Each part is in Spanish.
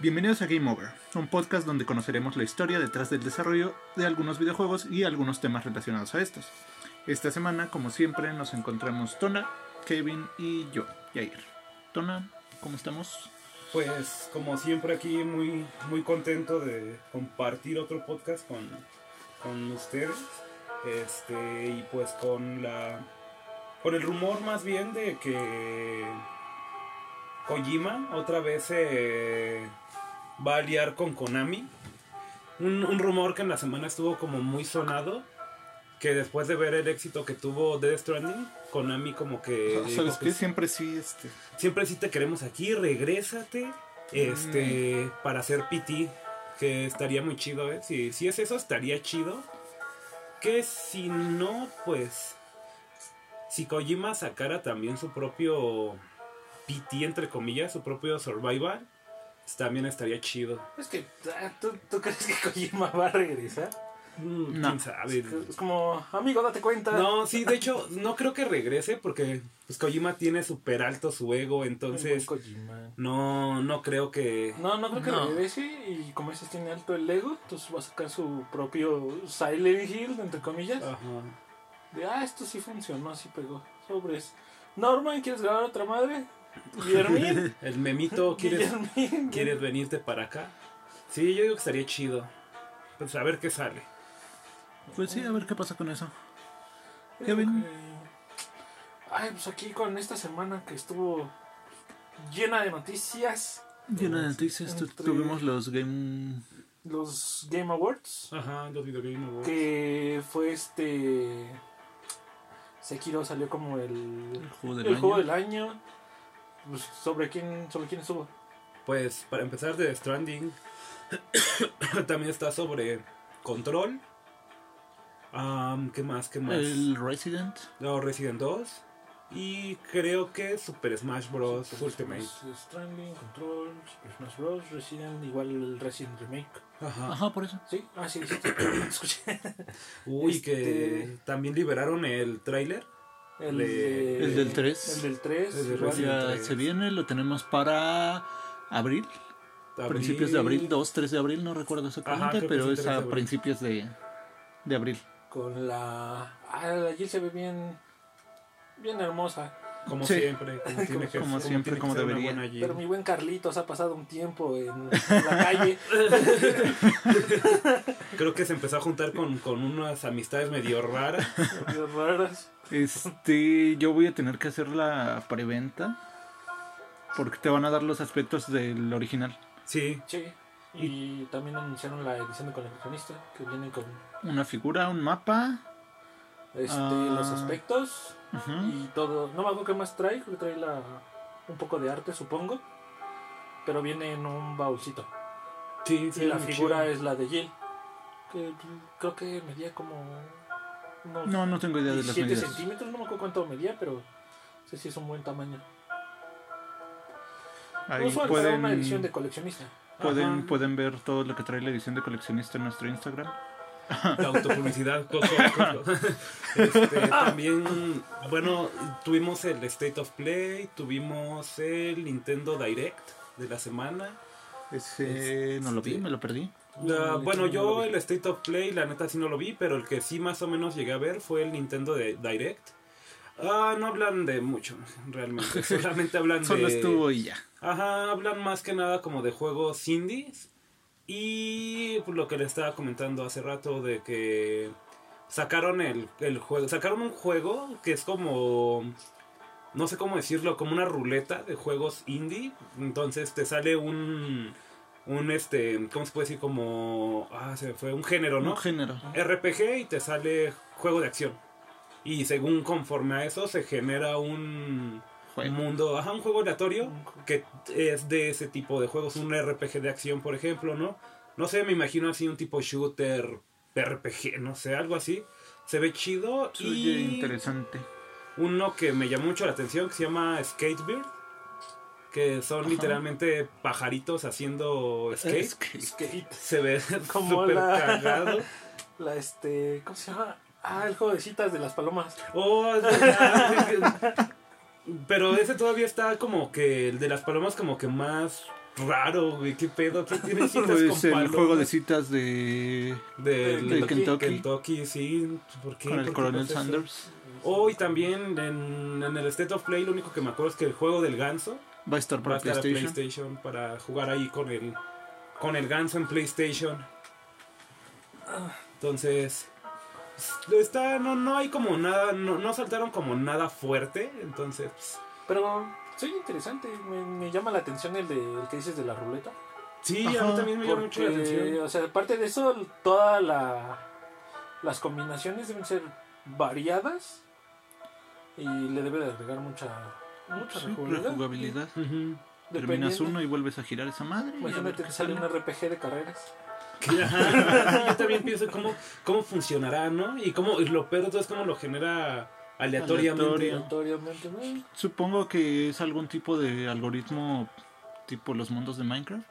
Bienvenidos a Game Over, un podcast donde conoceremos la historia detrás del desarrollo de algunos videojuegos y algunos temas relacionados a estos. Esta semana, como siempre, nos encontramos Tona, Kevin y yo, Yair. Tona, ¿cómo estamos? Pues como siempre aquí muy, muy contento de compartir otro podcast con, con ustedes. Este, y pues con la. con el rumor más bien de que Kojima otra vez se va a liar con Konami. Un, un rumor que en la semana estuvo como muy sonado. Que después de ver el éxito que tuvo Death Stranding, Konami como que... dijo, ¿Sabes qué? pues, Siempre sí, este... siempre sí te queremos aquí, regrésate. Este, para hacer PT, que estaría muy chido, ¿eh? Si, si es eso, estaría chido. Que si no, pues. Si Kojima sacara también su propio PT, entre comillas, su propio survival, también estaría chido. Es que, ah, ¿tú, tú crees que Kojima va a regresar? Mm, No. ¿Quién sabe? Es como, amigo, date cuenta. No, sí, de hecho, no creo que regrese porque pues Kojima tiene súper alto su ego, entonces Kojima. no, no creo que... No, no creo que No. regrese y como dices tiene alto el ego, entonces va a sacar su propio Silent Hill, entre comillas. Ajá. De, ah, esto sí funcionó, sí pegó. Sobres. Norman, ¿quieres grabar otra madre? Guillermín. El memito, ¿quieres, Guillermín. ¿Quieres venirte para acá? Sí, yo digo que estaría chido. Pues a ver qué sale. Pues sí, a ver qué pasa con eso. Kevin. Ay, pues aquí con esta semana que estuvo llena de noticias, Llena de noticias, tu- Entre- tuvimos los Game... los Game Awards, Ajá, los Video Game Awards. que fue este... Sekiro salió como el, El juego del el año. juego del año. Pues, ¿sobre quién, sobre quién estuvo? Pues para empezar de Stranding, también está sobre Control. Am, ¿Qué más? ¿Qué más? El Resident. No, Resident 2. Y creo que Super Smash Bros. Super Ultimate. Smash, Stranding, Control, Super Smash Bros, Resident, igual el Resident Remake. Ajá. Ajá, por eso. Sí, ah, sí, sí, sí. escuché. Uy, que Este- también liberaron el tráiler. El, De- El del 3. El del 3. El de igual. Resident. Ya tres. se viene, lo tenemos para abril. Principios de abril, 2, 3 de abril, no recuerdo exactamente, Ajá, pero es 3 de a abril. principios de, de abril. Con la. Ah, la Jill se ve bien. Bien hermosa. Como Sí. siempre, como tiene que Como como siempre, tiene que como ser una debería. Pero mi buen Carlitos ha pasado un tiempo en, en la calle. Creo que se empezó a juntar con, con unas amistades medio raras. medio raras. Este, yo voy a tener que hacer la preventa porque te van a dar los aspectos del original. Sí, Sí. Y también anunciaron la edición de coleccionista que viene con Una figura, un mapa. este, Ah. los aspectos y todo. No me acuerdo qué más trae, creo que trae la, un poco de arte, supongo. Pero viene en un baúlcito. sí, sí. y la figura chido. es la de Jill. Que creo que medía como. Unos No, no tengo idea de las 17 medidas. centímetros, no me acuerdo cuánto medía, pero sé si es un buen tamaño. Ahí Usual para una edición pueden, de coleccionista. pueden, Ajá. pueden ver todo lo que trae la edición de coleccionista en nuestro Instagram. La autopublicidad. co- co- co- Este, también, bueno, tuvimos el State of Play, tuvimos el Nintendo Direct de la semana. Ese no lo vi, me lo perdí. No, bueno, no yo el State of Play, la neta sí no lo vi, pero el que sí más o menos llegué a ver fue el Nintendo de Direct. Ah, no hablan de mucho, realmente. Solamente hablan Solo de. estuvo y ya. Ajá, hablan más que nada como de juegos indies. Y pues, lo que le estaba comentando hace rato de que sacaron el, el juego. Sacaron un juego que es como. No sé cómo decirlo, como una ruleta de juegos indie. Entonces te sale un. Un este. ¿Cómo se puede decir? Como. Ah, se fue. Un género, ¿no? Un género. RPG y te sale juego de acción. Y según conforme a eso se genera un Juego. mundo, ajá, un juego aleatorio que es de ese tipo de juegos, un RPG de acción, por ejemplo, ¿no? No sé, me imagino así un tipo shooter, RPG, no sé, algo así. Se ve chido Se oye y interesante. uno que me llamó mucho la atención que se llama Skatebird, que son Ajá. literalmente pajaritos haciendo skate. Skate. Skate. Se ve Como súper la- cagado. La este. ¿Cómo se llama? Ah, el juego de citas de las palomas. Oh, es. Pero ese todavía está como que el de las palomas como que más raro, güey. ¿Qué pedo? ¿Qué tiene citas con el palo, juego de citas de Del- de Kentucky. Kentucky, sí. ¿Por qué? con el ¿Por qué coronel? Sanders. Oh, y también en, en el State of Play lo único que me acuerdo es que el juego del ganso Va a estar va a para estar a PlayStation. PlayStation para jugar ahí con el con el ganso en PlayStation. Entonces está no no hay como nada no, no saltaron como nada fuerte, entonces pues, Pero soy interesante, me, me llama la atención el, de, el que dices de la ruleta. sí, a mí también me llama mucho la atención. o sea, aparte de eso, todas la, las combinaciones deben ser variadas y le debe de agregar mucha, mucha Sí, rejugabilidad. rejugabilidad. Ujú. Terminas uno y vuelves a girar esa madre. Imagínate que sale un. RPG de carreras. Ajá, Yo también pienso cómo, cómo funcionará, ¿no? Y cómo y lo peor de todo es cómo lo genera aleatoriamente. Aleatoriamente, ¿no? Supongo que es algún tipo de algoritmo tipo los mundos de Minecraft.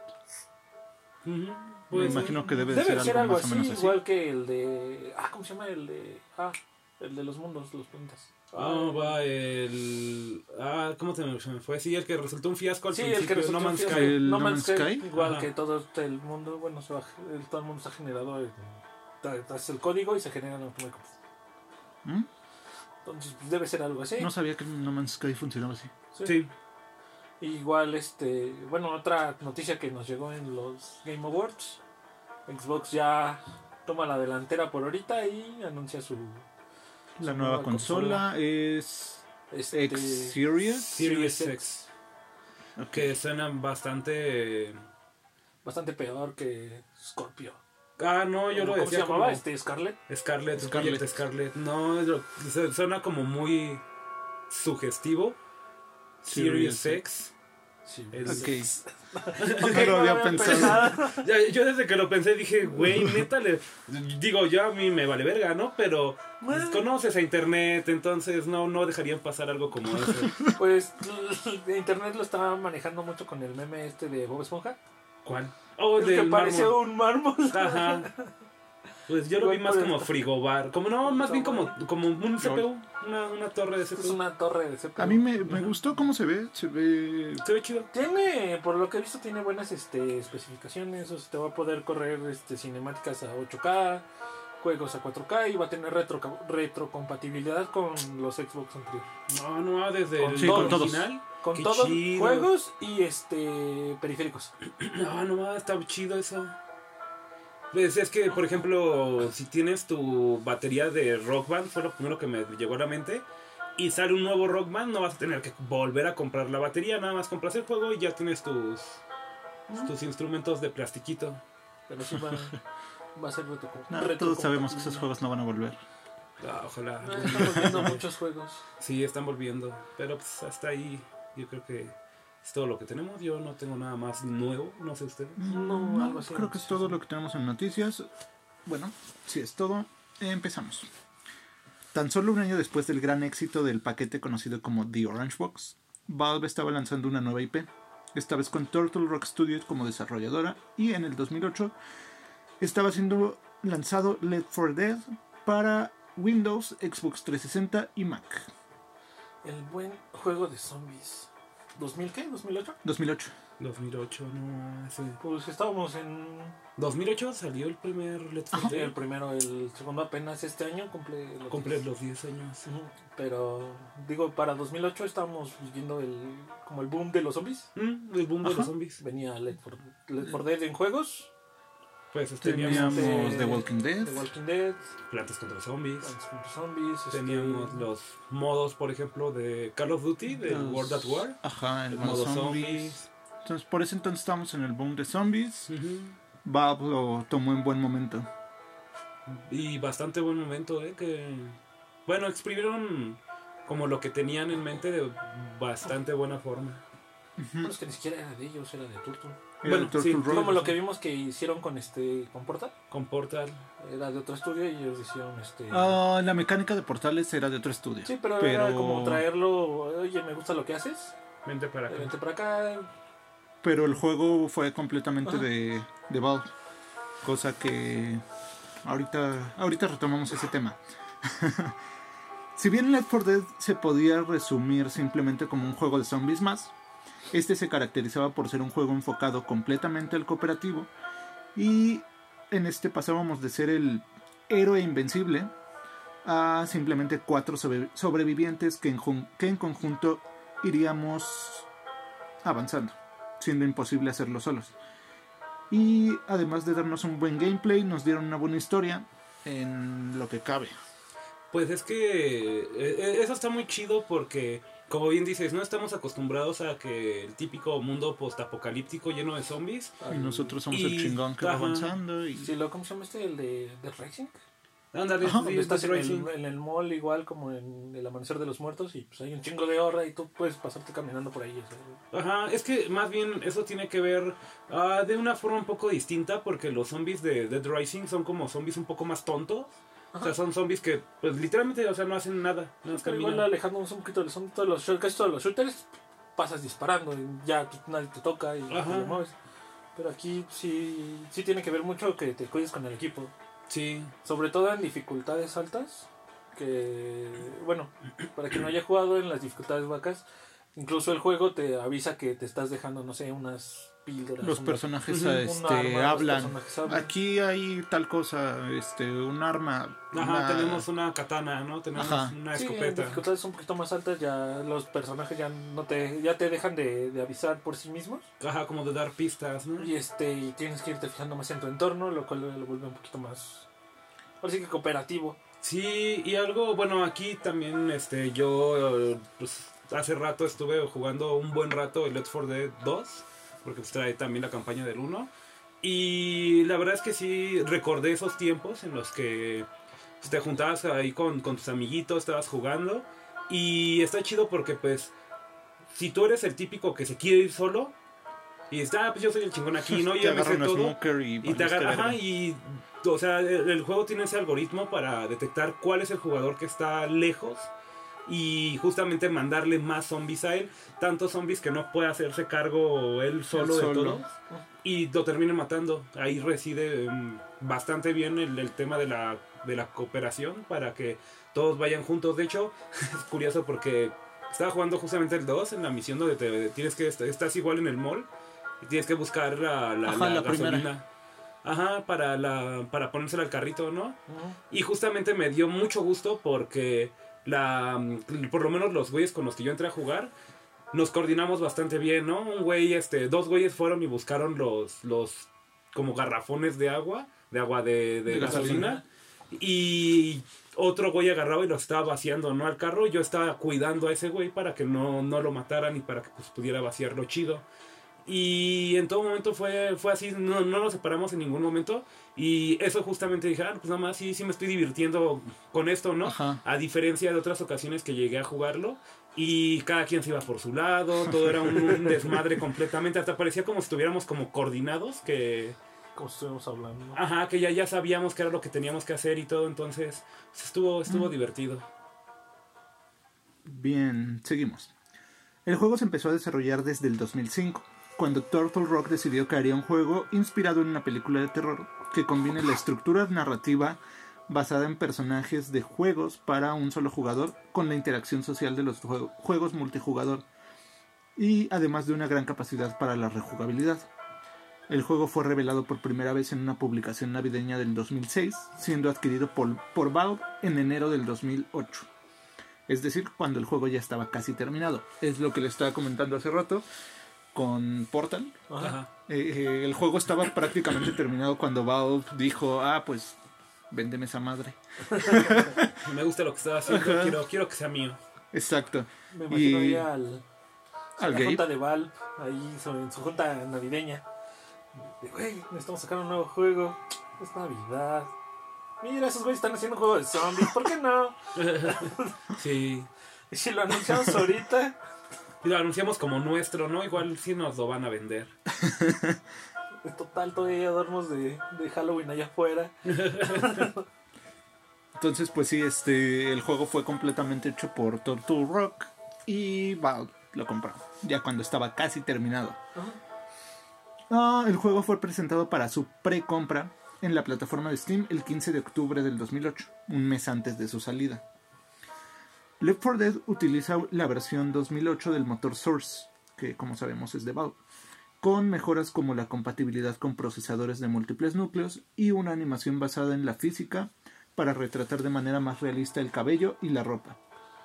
Ujú, Me pues, imagino que debe, de Debe ser, ser algo algo más así, o menos así. igual que el de. Ah, ¿cómo se llama? El de. Ah, el de los mundos, los planetas. Ah, va el. Ah, ¿cómo se me, se me fue? Sí, el que resultó un fiasco al Sí, principio. el que resultó No Man's. Sky. El No Man's Sky, Sky. igual Ajá. que todo el mundo, bueno, se va- el- todo el mundo está generado en, tra- tras el código y se generan automáticamente. ¿Mm? Entonces pues, debe ser algo así. No sabía que No Man's Sky funcionaba así. Sí. Sí. Igual, este, bueno, otra noticia que nos llegó en los Game Awards. Xbox ya toma la delantera por ahorita y anuncia su La nueva nueva consola es este, X Series. X. Que suenan bastante. bastante peor que Scorpio. Ah, no, yo lo ¿Cómo decía se llamaba? como. Este Scarlet. Scarlet, Scarlet. Scarlet, Scarlet. No, lo- suena como muy sugestivo. Series Series X. Sí, Es- No lo había pensado. Ya, yo desde que lo pensé dije, güey, neta, le... digo, yo a mí me vale verga, ¿no? Pero pues, Bueno. conoces a internet, entonces no, no dejarían pasar algo como eso. Pues internet lo estaba manejando mucho con el meme este de Bob Esponja. ¿Cuál? Oh, El que parece mármol. un mármol. Ajá. Pues yo lo vi más como esto. frigobar. Como no, más bien como, como un. CPU. Una, una torre de Es CPU. una torre de CPU. A mí me, me gustó cómo se ve. Se ve. Se ve chido. Tiene, por lo que he visto, tiene buenas este, especificaciones. O sea, te va a poder correr este, cinemáticas a 8K, juegos a 4K y va a tener retro, retrocompatibilidad con los Xbox anteriores. No, no, desde Con el Sí, con todos. original. Con Qué todos chido. juegos y este periféricos. No, no, está chido eso. Pues es que, por ejemplo, si tienes tu batería de Rock Band, fue lo primero que me llegó a la mente, y sale un nuevo Rock Band, no vas a tener que volver a comprar la batería, nada más compras el juego y ya tienes tus, tus instrumentos de plastiquito. Pero sí va, va a ser retro, No, todos sabemos que esos juegos no van a volver. Ah, ojalá. No, estamos viendo muchos juegos. Sí, están volviendo, pero pues hasta ahí yo creo que es todo lo que tenemos. Yo no tengo nada más nuevo, no sé ustedes. No, algo así. Creo que es todo lo que tenemos en noticias. Bueno, si es todo, empezamos. Tan solo un año después del gran éxito del paquete conocido como The Orange Box, Valve estaba lanzando una nueva IP, esta vez con Turtle Rock Studios como desarrolladora, y en el 2008 estaba siendo lanzado Left 4 Dead para Windows, Xbox 360 y Mac. El buen juego de zombies. ¿2000 qué? ¿2008? 2008. 2008, no, ese... Pues estábamos en 2008 salió el primer Let's Ajá. Play. el primero, el segundo apenas este año cumple los Cumple 10. los 10 años. Ujú, Pero digo, para 2008 estábamos viviendo el como el boom de los zombies. Mm, el boom de Ajá. los zombies. Venía Left 4 Left 4 Dead en juegos, Pues teníamos Teníamos este, The Walking Dead. The Walking Dead, Plantas contra Zombies. Este, Teníamos los modos, por ejemplo, de Call of Duty, de Los- World at War. Ajá, el El modo zombies. zombies. Entonces, por ese entonces estábamos en el boom de zombies. Valve lo tomó en buen momento. Y bastante buen momento, ¿eh? Que, bueno, exprimieron como lo que tenían en mente de bastante buena forma. bueno, es que ni siquiera era de ellos, era de Turtle. Bueno, sí. Como lo que vimos que hicieron con este con Portal, Con Portal. era de otro estudio y ellos hicieron este Ah, la mecánica de portales era de otro estudio. Sí, pero, pero- era como traerlo, oye, me gusta lo que haces, Vente para acá. vente para acá. Pero el juego fue completamente Ajá. de, de Valve. Cosa que ahorita, ahorita retomamos ese tema. si bien Left 4 Dead se podía resumir simplemente como un juego de zombies más, Este se caracterizaba por ser un juego enfocado completamente al cooperativo y en este pasábamos de ser el héroe invencible a simplemente cuatro sobre- sobrevivientes que en, que en conjunto iríamos avanzando, siendo imposible hacerlo solos. Y además de darnos un buen gameplay, nos dieron una buena historia en lo que cabe. Pues es que eh, eh, eso está muy chido porque, como bien dices, no estamos acostumbrados a que el típico mundo postapocalíptico lleno de zombies. Y nosotros somos Y- el chingón que va avanzando. Y... Sí, lo, ¿Cómo se llama este? El de, de Racing. Ándale, Ajá, sí, estás en Dead el, en el mall igual como en el amanecer de los muertos y pues hay un chingo de horra y tú puedes pasarte caminando por ahí. o sea, Ajá, es que más bien eso tiene que ver ah, de una forma un poco distinta porque los zombies de Dead Rising son como zombies un poco más tontos. O sea, son zombies que pues literalmente, o sea, no hacen nada, no Pero igual alejándonos un poquito son todos los, shoot- casi todos los shooters, pasas disparando y ya nadie te toca y Ajá. te mueves. Pero aquí sí, sí tiene que ver mucho que te cuides con el equipo. Sí, Sobre todo en dificultades altas. Que, bueno, para quien no haya jugado en las dificultades vacas, incluso el juego te avisa que te estás dejando, no sé, unas píldoras. Los personajes este, arma, los hablan. personajes hablan. Aquí hay tal cosa, este, un arma. ajá, una- tenemos una katana, ¿no? Tenemos Ajá. una Sí, escopeta. dificultades un poquito más altas ya los personajes ya no te ya te dejan de, de avisar por sí mismos Ajá, como de dar pistas, ¿no? y este y tienes que irte fijando más en tu entorno lo cual lo vuelve un poquito más ahora sí que cooperativo Sí, y algo, bueno, aquí también, este, yo, eh, pues, hace rato estuve jugando un buen rato el Let's 4 Dead 2, porque pues, trae también la campaña del 1, y la verdad es que sí, recordé esos tiempos en los que pues, te juntabas ahí con, con tus amiguitos, estabas jugando, y está chido porque, pues, si tú eres el típico que se quiere ir solo, y está, ah, pues yo soy el chingón aquí, ¿no? Y te ya me agarra sé todo. y, Y te agarra, ajá, y o sea, el, el juego tiene ese algoritmo para detectar cuál es el jugador que está lejos y justamente mandarle más zombies a él, tantos zombies que no puede hacerse cargo él solo de todo y lo termine matando. Ahí reside mm, bastante bien el, el tema de la, de la cooperación para que todos vayan juntos. De hecho, es curioso porque estaba jugando justamente el 2 en la misión donde te, tienes que estás igual en el mall y tienes que buscar la, la, Ajá, la la primera. gasolina. Ajá, para, la, para ponérsela al carrito, ¿no? Y justamente me dio mucho gusto porque la, por lo menos los güeyes con los que yo entré a jugar nos coordinamos bastante bien, ¿no? Un güey, este, dos güeyes fueron y buscaron los, los como garrafones de agua, de agua de, de De gasolina. Y otro güey agarraba y lo estaba vaciando, ¿no? Al carro. Yo estaba cuidando a ese güey para que no, no lo mataran y para que pues, pudiera vaciarlo chido. Y en todo momento fue, fue así, no, no nos separamos en ningún momento. Y eso justamente dije, ah, pues nada más sí, sí me estoy divirtiendo con esto, ¿no? Ajá. A diferencia de otras ocasiones que llegué a jugarlo. Y cada quien se iba por su lado, todo era un, un desmadre completamente. Hasta parecía como si estuviéramos como coordinados, que, como si estuviéramos hablando ¿no? ajá, que ya, ya sabíamos qué era lo que teníamos que hacer y todo. Entonces, pues, estuvo, estuvo Mm. divertido. Bien, seguimos. El juego se empezó a desarrollar desde el 2005, cuando Turtle Rock decidió que haría un juego inspirado en una película de terror que combine la estructura narrativa basada en personajes de juegos para un solo jugador con la interacción social de los juego- juegos multijugador y además de una gran capacidad para la rejugabilidad. El juego fue revelado por primera vez en una publicación navideña del 2006, siendo adquirido por, por Valve en enero del 2008. Es decir, cuando el juego ya estaba casi terminado. Es lo que le estaba comentando hace rato con Portal. Ajá. Eh, eh, el juego estaba prácticamente terminado cuando Valve dijo, ah, pues véndeme esa madre. Me gusta lo que estaba haciendo, Ajá. quiero, quiero que sea mío. Exacto. me imagino Y- ahí al, a Al la Gabe. junta de Valve ahí en su junta navideña de, güey necesitamos sacar un nuevo juego es navidad mira esos güeyes están haciendo un juego de zombies ¿por qué no? Sí. y si lo anunciamos ahorita lo anunciamos como nuestro, ¿no? Igual sí nos lo van a vender. En total, todavía adornos de, de Halloween allá afuera. Entonces, pues sí, este, el juego fue completamente hecho por Turtle Rock y Valve lo compró, ya cuando estaba casi terminado. Ah, el juego fue presentado para su pre-compra en la plataforma de Steam el 15 de octubre del 2008, un mes antes de su salida. Left 4 Dead utiliza la versión 2008 del motor Source, que como sabemos es de Valve, con mejoras como la compatibilidad con procesadores de múltiples núcleos y una animación basada en la física para retratar de manera más realista el cabello y la ropa,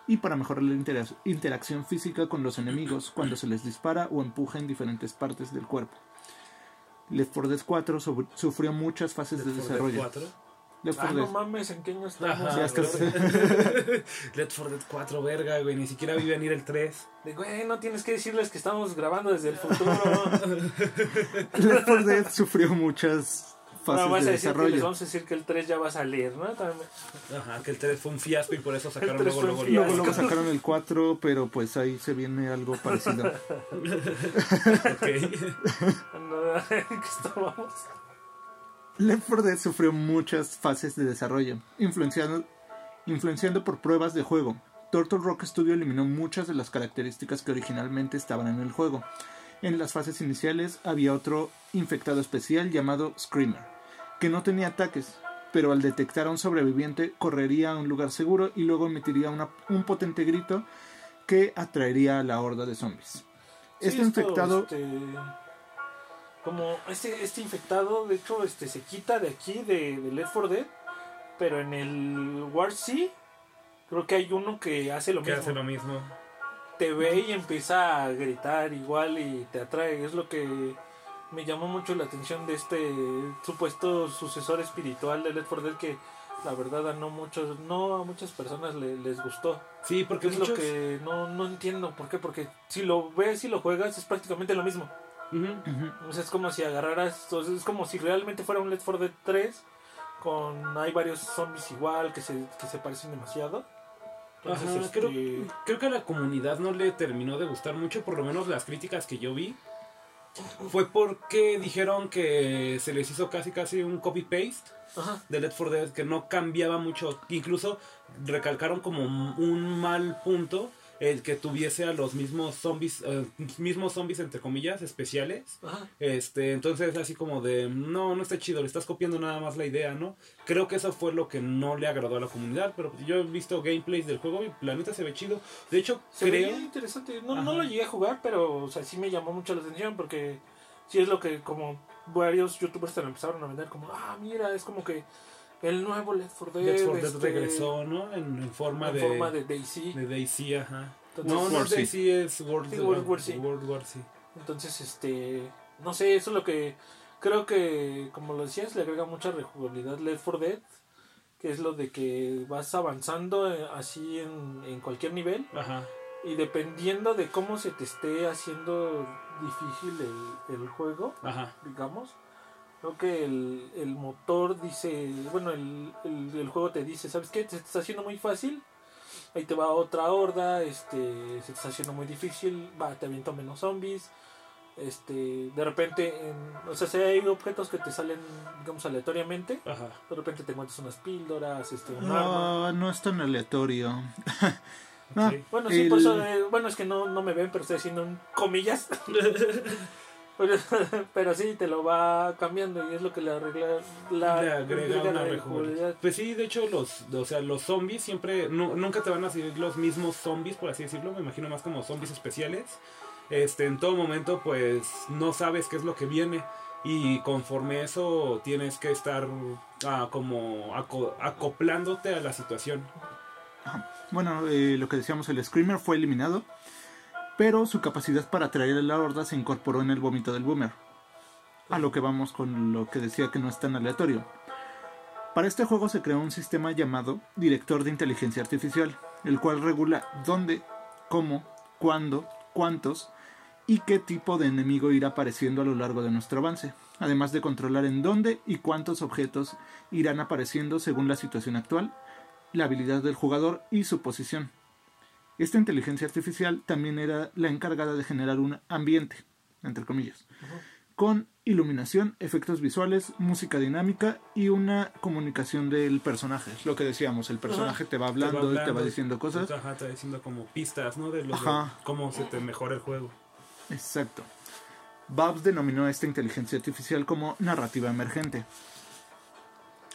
y para mejorar la intera- interacción física con los enemigos cuando se les dispara o empuja en diferentes partes del cuerpo. Left 4 Dead 4 sobre- sufrió muchas fases de Left 4 Dead desarrollo. 4. Left Ah, 4 no Dead. mames, ¿en qué año estamos? Ajá, Left 4 Dead 4, verga, güey. Ni siquiera vi venir el 3. De, güey, no tienes que decirles que estamos grabando desde el futuro. Left 4 Dead sufrió muchas no, fases vas de a decir que les desarrollo. vamos a decir que el 3 ya va a salir, ¿no? También- Ajá, que el 3 fue un fiasco y por eso sacaron El 3 luego, luego, Luego, luego. sacaron el 4, pero pues ahí se viene algo parecido. Ok. no, ¿en qué estábamos? Left 4 Dead sufrió muchas fases de desarrollo, influenciando, influenciando por pruebas de juego. Turtle Rock Studio eliminó muchas de las características que originalmente estaban en el juego. En las fases iniciales había otro infectado especial llamado Screamer, que no tenía ataques, pero al detectar a un sobreviviente correría a un lugar seguro y luego emitiría una- un potente grito que atraería a la horda de zombies. Sí, Este infectado este, como este, este infectado, de hecho, este se quita de aquí, de, de Left 4 Dead, pero en el War C, creo que hay uno que hace lo Que mismo. hace lo mismo. Te ve y empieza a gritar igual y te atrae. Es lo que me llamó mucho la atención de este supuesto sucesor espiritual de Left 4 Dead que la verdad a no muchos no a muchas personas le- les gustó Sí, porque es muchos... lo que no, no entiendo por qué porque si lo ves y lo juegas es prácticamente lo mismo O sea, es como si agarraras es como si realmente fuera un Left 4 Dead 3 con hay varios zombies igual que se, que se parecen demasiado Entonces, Ajá, este, creo, creo que a la comunidad no le terminó de gustar mucho, por lo menos las críticas que yo vi. Fue porque dijeron que se les hizo casi casi un copy-paste de Left 4 Dead, que no cambiaba mucho. Incluso recalcaron como un mal punto el que tuviese a los mismos zombies, eh, mismos zombies entre comillas, especiales. ajá. Este, entonces así como de, no, no está chido, le estás copiando nada más la idea, ¿no? Creo que eso fue lo que no le agradó a la comunidad, pero pues, yo he visto gameplays del juego y la neta se ve chido. De hecho, Se creo... veía interesante. No, no lo llegué a jugar, pero o sea, sí me llamó mucho la atención porque sí es lo que como varios youtubers te lo empezaron a vender como, ah, mira, es como que el nuevo Left 4 Dead, Left 4 Dead este, regresó, ¿no? En, en forma, en de, forma de Daisy. de Daisy, ajá. Entonces, no, no es. Daisy, es World, Sí, World War C. World War C. Entonces, este, no sé, eso es lo que creo que, como lo decías, le agrega mucha rejugabilidad Left 4 Dead, que es lo de que vas avanzando eh, así en, en cualquier nivel Ajá. y dependiendo de cómo se te esté haciendo difícil el, el juego, Ajá. digamos. Creo que el, el motor dice, bueno, el, el, el juego te dice, ¿sabes qué? Se te está haciendo muy fácil, ahí te va otra horda, este, se te está haciendo muy difícil, va, te aviento menos zombies, este, de repente, en- o sea, si hay objetos que te salen, digamos, aleatoriamente, Ajá. de repente te encuentras unas píldoras, este, un arma. No, no es tan aleatorio. No. Bueno, sí, el- por eso, eh, bueno, es que no, no me ven, pero estoy haciendo un comillas. pero, pero sí, te lo va cambiando y es lo que le arregla la, le agrega una la rejugabilidad. Pues sí, de hecho los, o sea, los zombies siempre, nu- nunca te van a seguir los mismos zombies, por así decirlo, me imagino más como zombies especiales. Este, en todo momento, pues no sabes qué es lo que viene y conforme eso tienes que estar ah, como aco- acoplándote a la situación. Bueno, eh, lo que decíamos, el Screamer fue eliminado, pero su capacidad para atraer a la horda se incorporó en el vómito del Boomer. A lo que vamos con lo que decía que no es tan aleatorio. Para este juego se creó un sistema llamado Director de Inteligencia Artificial, el cual regula dónde, cómo, cuándo, cuántos y qué tipo de enemigo irá apareciendo a lo largo de nuestro avance, además de controlar en dónde y cuántos objetos irán apareciendo según la situación actual la habilidad del jugador y su posición. Esta inteligencia artificial también era la encargada de generar un ambiente, entre comillas, con iluminación, efectos visuales, música dinámica y una comunicación del personaje. Es lo que decíamos, el personaje te va hablando y te va hablando, diciendo cosas. Ajá, te va diciendo como pistas, ¿no? De, lo de cómo se te mejora el juego. Exacto. Babs denominó esta inteligencia artificial como narrativa emergente.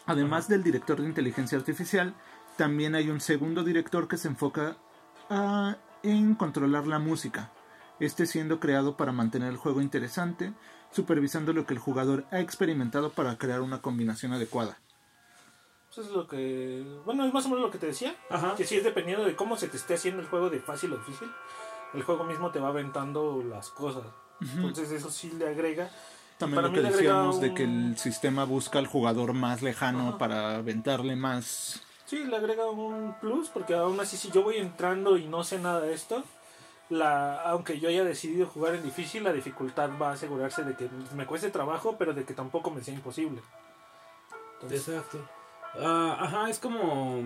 Además del director de inteligencia artificial, también hay un segundo director que se enfoca a- en controlar la música, este siendo creado para mantener el juego interesante, supervisando lo que el jugador ha experimentado para crear una combinación adecuada. Eso es lo que. Bueno, es más o menos lo que te decía. Ajá. Que sí es dependiendo de cómo se te esté haciendo el juego de fácil o difícil. El juego mismo te va aventando las cosas. Entonces, eso sí le agrega. También Para lo que decíamos de un- que el sistema busca al jugador más lejano Ajá. para aventarle más. Sí, le agrega un plus. Porque aún así, si yo voy entrando y no sé nada de esto. La, aunque yo haya decidido jugar en difícil, la dificultad va a asegurarse de que me cueste trabajo, pero de que tampoco me sea imposible. Exacto. Ah, ajá, es como...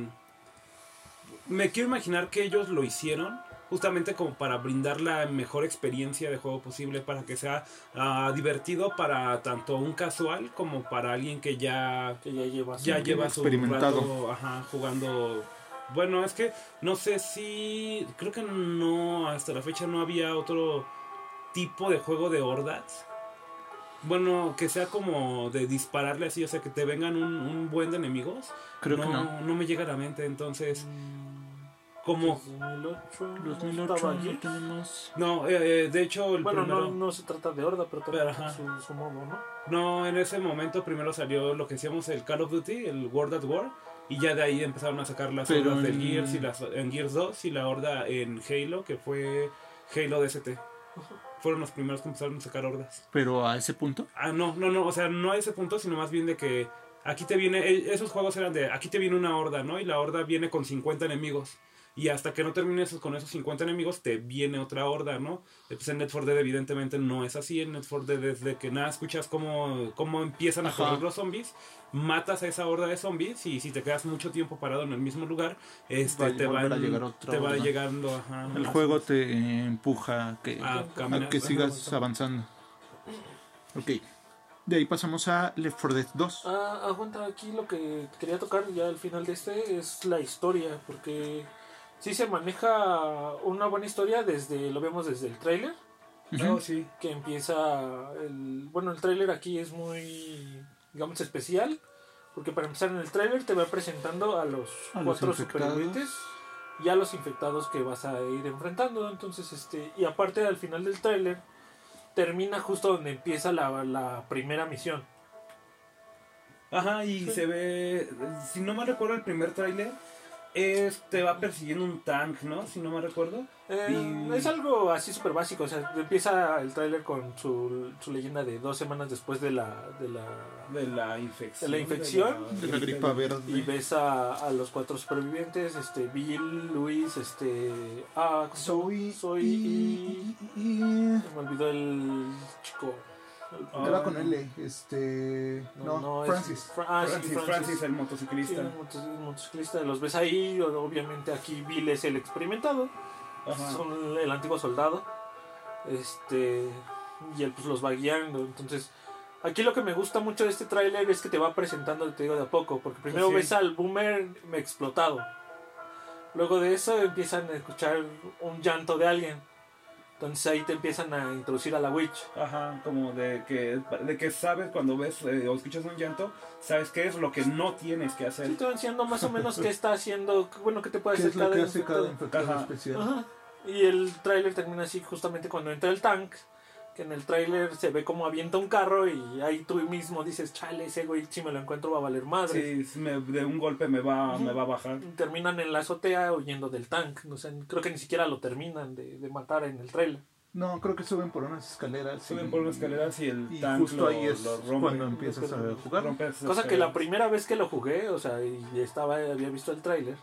Me quiero imaginar que ellos lo hicieron justamente como para brindar la mejor experiencia de juego posible para que sea ah, divertido para tanto un casual como para alguien que ya que ya lleva ya lleva su experimentado. rato, ajá, jugando. Bueno, es que no sé si creo que no hasta la fecha no había otro tipo de juego de hordas. Bueno, que sea como de dispararle así, o sea, que te vengan un, un buen de enemigos. Creo que no. no me llega a la mente, entonces, Mm, como... 2008, no 2008 estaba no tenemos. No, eh, eh, de hecho, el Bueno, primero... no, no se trata de horda, pero también Pero, su, su modo, ¿no? No, en ese momento primero salió lo que decíamos el Call of Duty, el World at War, y ya de ahí empezaron a sacar las Pero hordas del en- Gears y las en Gears 2 y la horda en Halo, que fue Halo DST. Fueron los primeros que empezaron a sacar hordas. Pero a ese punto. Ah, no, no, no, o sea, no a ese punto, sino más bien de que aquí te viene, eh, esos juegos eran de, aquí te viene una horda, ¿no? Y la horda viene con 50 enemigos. Y hasta que no termines con esos 50 enemigos, te viene otra horda, ¿no? Pues en Net 4 Dead evidentemente no es así. En Net 4 Dead desde que nada escuchas cómo, cómo empiezan a Ajá. correr los zombies, matas a esa horda de zombies y si te quedas mucho tiempo parado en el mismo lugar, este, Va a te, van, a llegar otra te va llegando, ajá. El juego te empuja a que, A a caminar, que ajá, sigas avanzando. Ok. De ahí pasamos a Left 4 Dead 2. Ah, aguanta, aquí lo que quería tocar ya al final de este es la historia, porque sí se maneja una buena historia desde, lo vemos desde el tráiler, Oh, sí. que empieza el, bueno, el tráiler aquí es muy, digamos, especial, porque para empezar en el tráiler te va presentando a los A los cuatro infectados. supervivientes y a los infectados que vas a ir enfrentando, entonces, este, y aparte al final del tráiler termina justo donde empieza la, la primera misión. Ajá, y se ve, si no me recuerdo el primer tráiler, es, te va persiguiendo un tank, ¿no? Si no me recuerdo. Eh, Y- Es algo así súper básico, o sea, empieza el tráiler con su, su leyenda de dos semanas después de la... De la De la infección. De la infección. De la gripa y verde. ves a, a los cuatro supervivientes, este, Bill, Luis, este... Ah, Zoe. Zoe y- y... y- Me olvidó el chico. Ah. Era con L. Este. No, es- Francis. Fra- ah, sí, Francis, Francis. El Sí, motociclista. el motos- el motociclista, los ves ahí, obviamente aquí Bill es el experimentado. Ajá. son el antiguo soldado este y él pues los va guiando entonces aquí lo que me gusta mucho de este tráiler es que te va presentando te digo de a poco porque primero Sí. ves al boomer explotado luego de eso empiezan a escuchar un llanto de alguien entonces ahí te empiezan a introducir a la witch Ajá, como de que, de que sabes cuando ves eh, o escuchas un llanto, sabes qué es lo que no tienes que hacer. sí te van diciendo más o menos qué está haciendo bueno qué te puede ¿Qué hacer es lo que cada hace cada infectado. infectado Ajá. especial? Ajá. Y el tráiler termina así justamente cuando entra el tank. Que en el tráiler se ve como avienta un carro y ahí tú mismo dices, chale, ese güey si me lo encuentro va a valer madre. Sí, me- de un golpe me va, me va a bajar. Terminan en la azotea huyendo del tank. No sé, creo que ni siquiera lo terminan de, de matar en el tráiler. No, creo que suben por unas escaleras. Suben y- por unas escaleras y el Y tank justo lo, ahí es lo rompe. cuando empiezas a jugar. Cosa que la primera vez que lo jugué, o sea, y estaba, había visto el tráiler,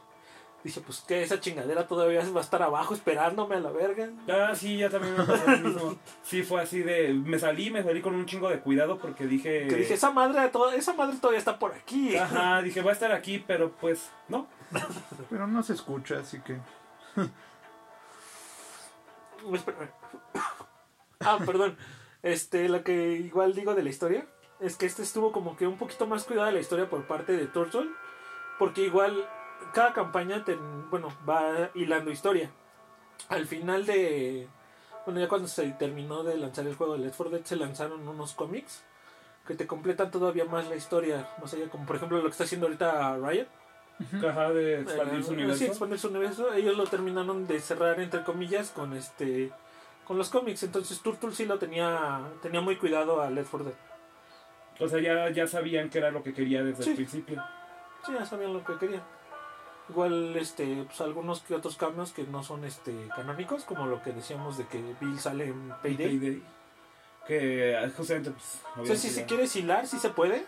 dije, pues que esa chingadera todavía va a estar abajo esperándome a la verga. Ah, sí, ya también me pasó lo mismo. Sí, fue así de. Me salí, me salí con un chingo de cuidado porque dije. Que dije, esa madre, toda- esa madre todavía está por aquí. Ajá, dije, va a estar aquí, pero pues, no. Pero no se escucha, así que. Ah, perdón. Este, lo que igual digo de la historia es que este estuvo como que un poquito más cuidada la historia por parte de Turtle, porque igual cada campaña, te- bueno, va hilando historia. Al final de, bueno, ya cuando se terminó de lanzar el juego de Left 4 Dead, se lanzaron unos cómics que te completan todavía más la historia, más allá, como por ejemplo lo que está haciendo ahorita Riot. Caja de expandir Eh, su universo. Sí, expandir su universo. Ellos lo terminaron de cerrar, entre comillas, con este con los cómics. Entonces Turtle sí lo tenía, tenía muy cuidado a Left 4 Dead. O sea, ya, ya sabían que era lo que quería desde Sí. el principio. Sí, ya sabían lo que querían. Igual, este, pues algunos que otros cambios que no son este canónicos, como lo que decíamos de que Bill sale en Payday. Payday. Que ah, justamente, pues. O sea, si se quiere hilar, sí se puede.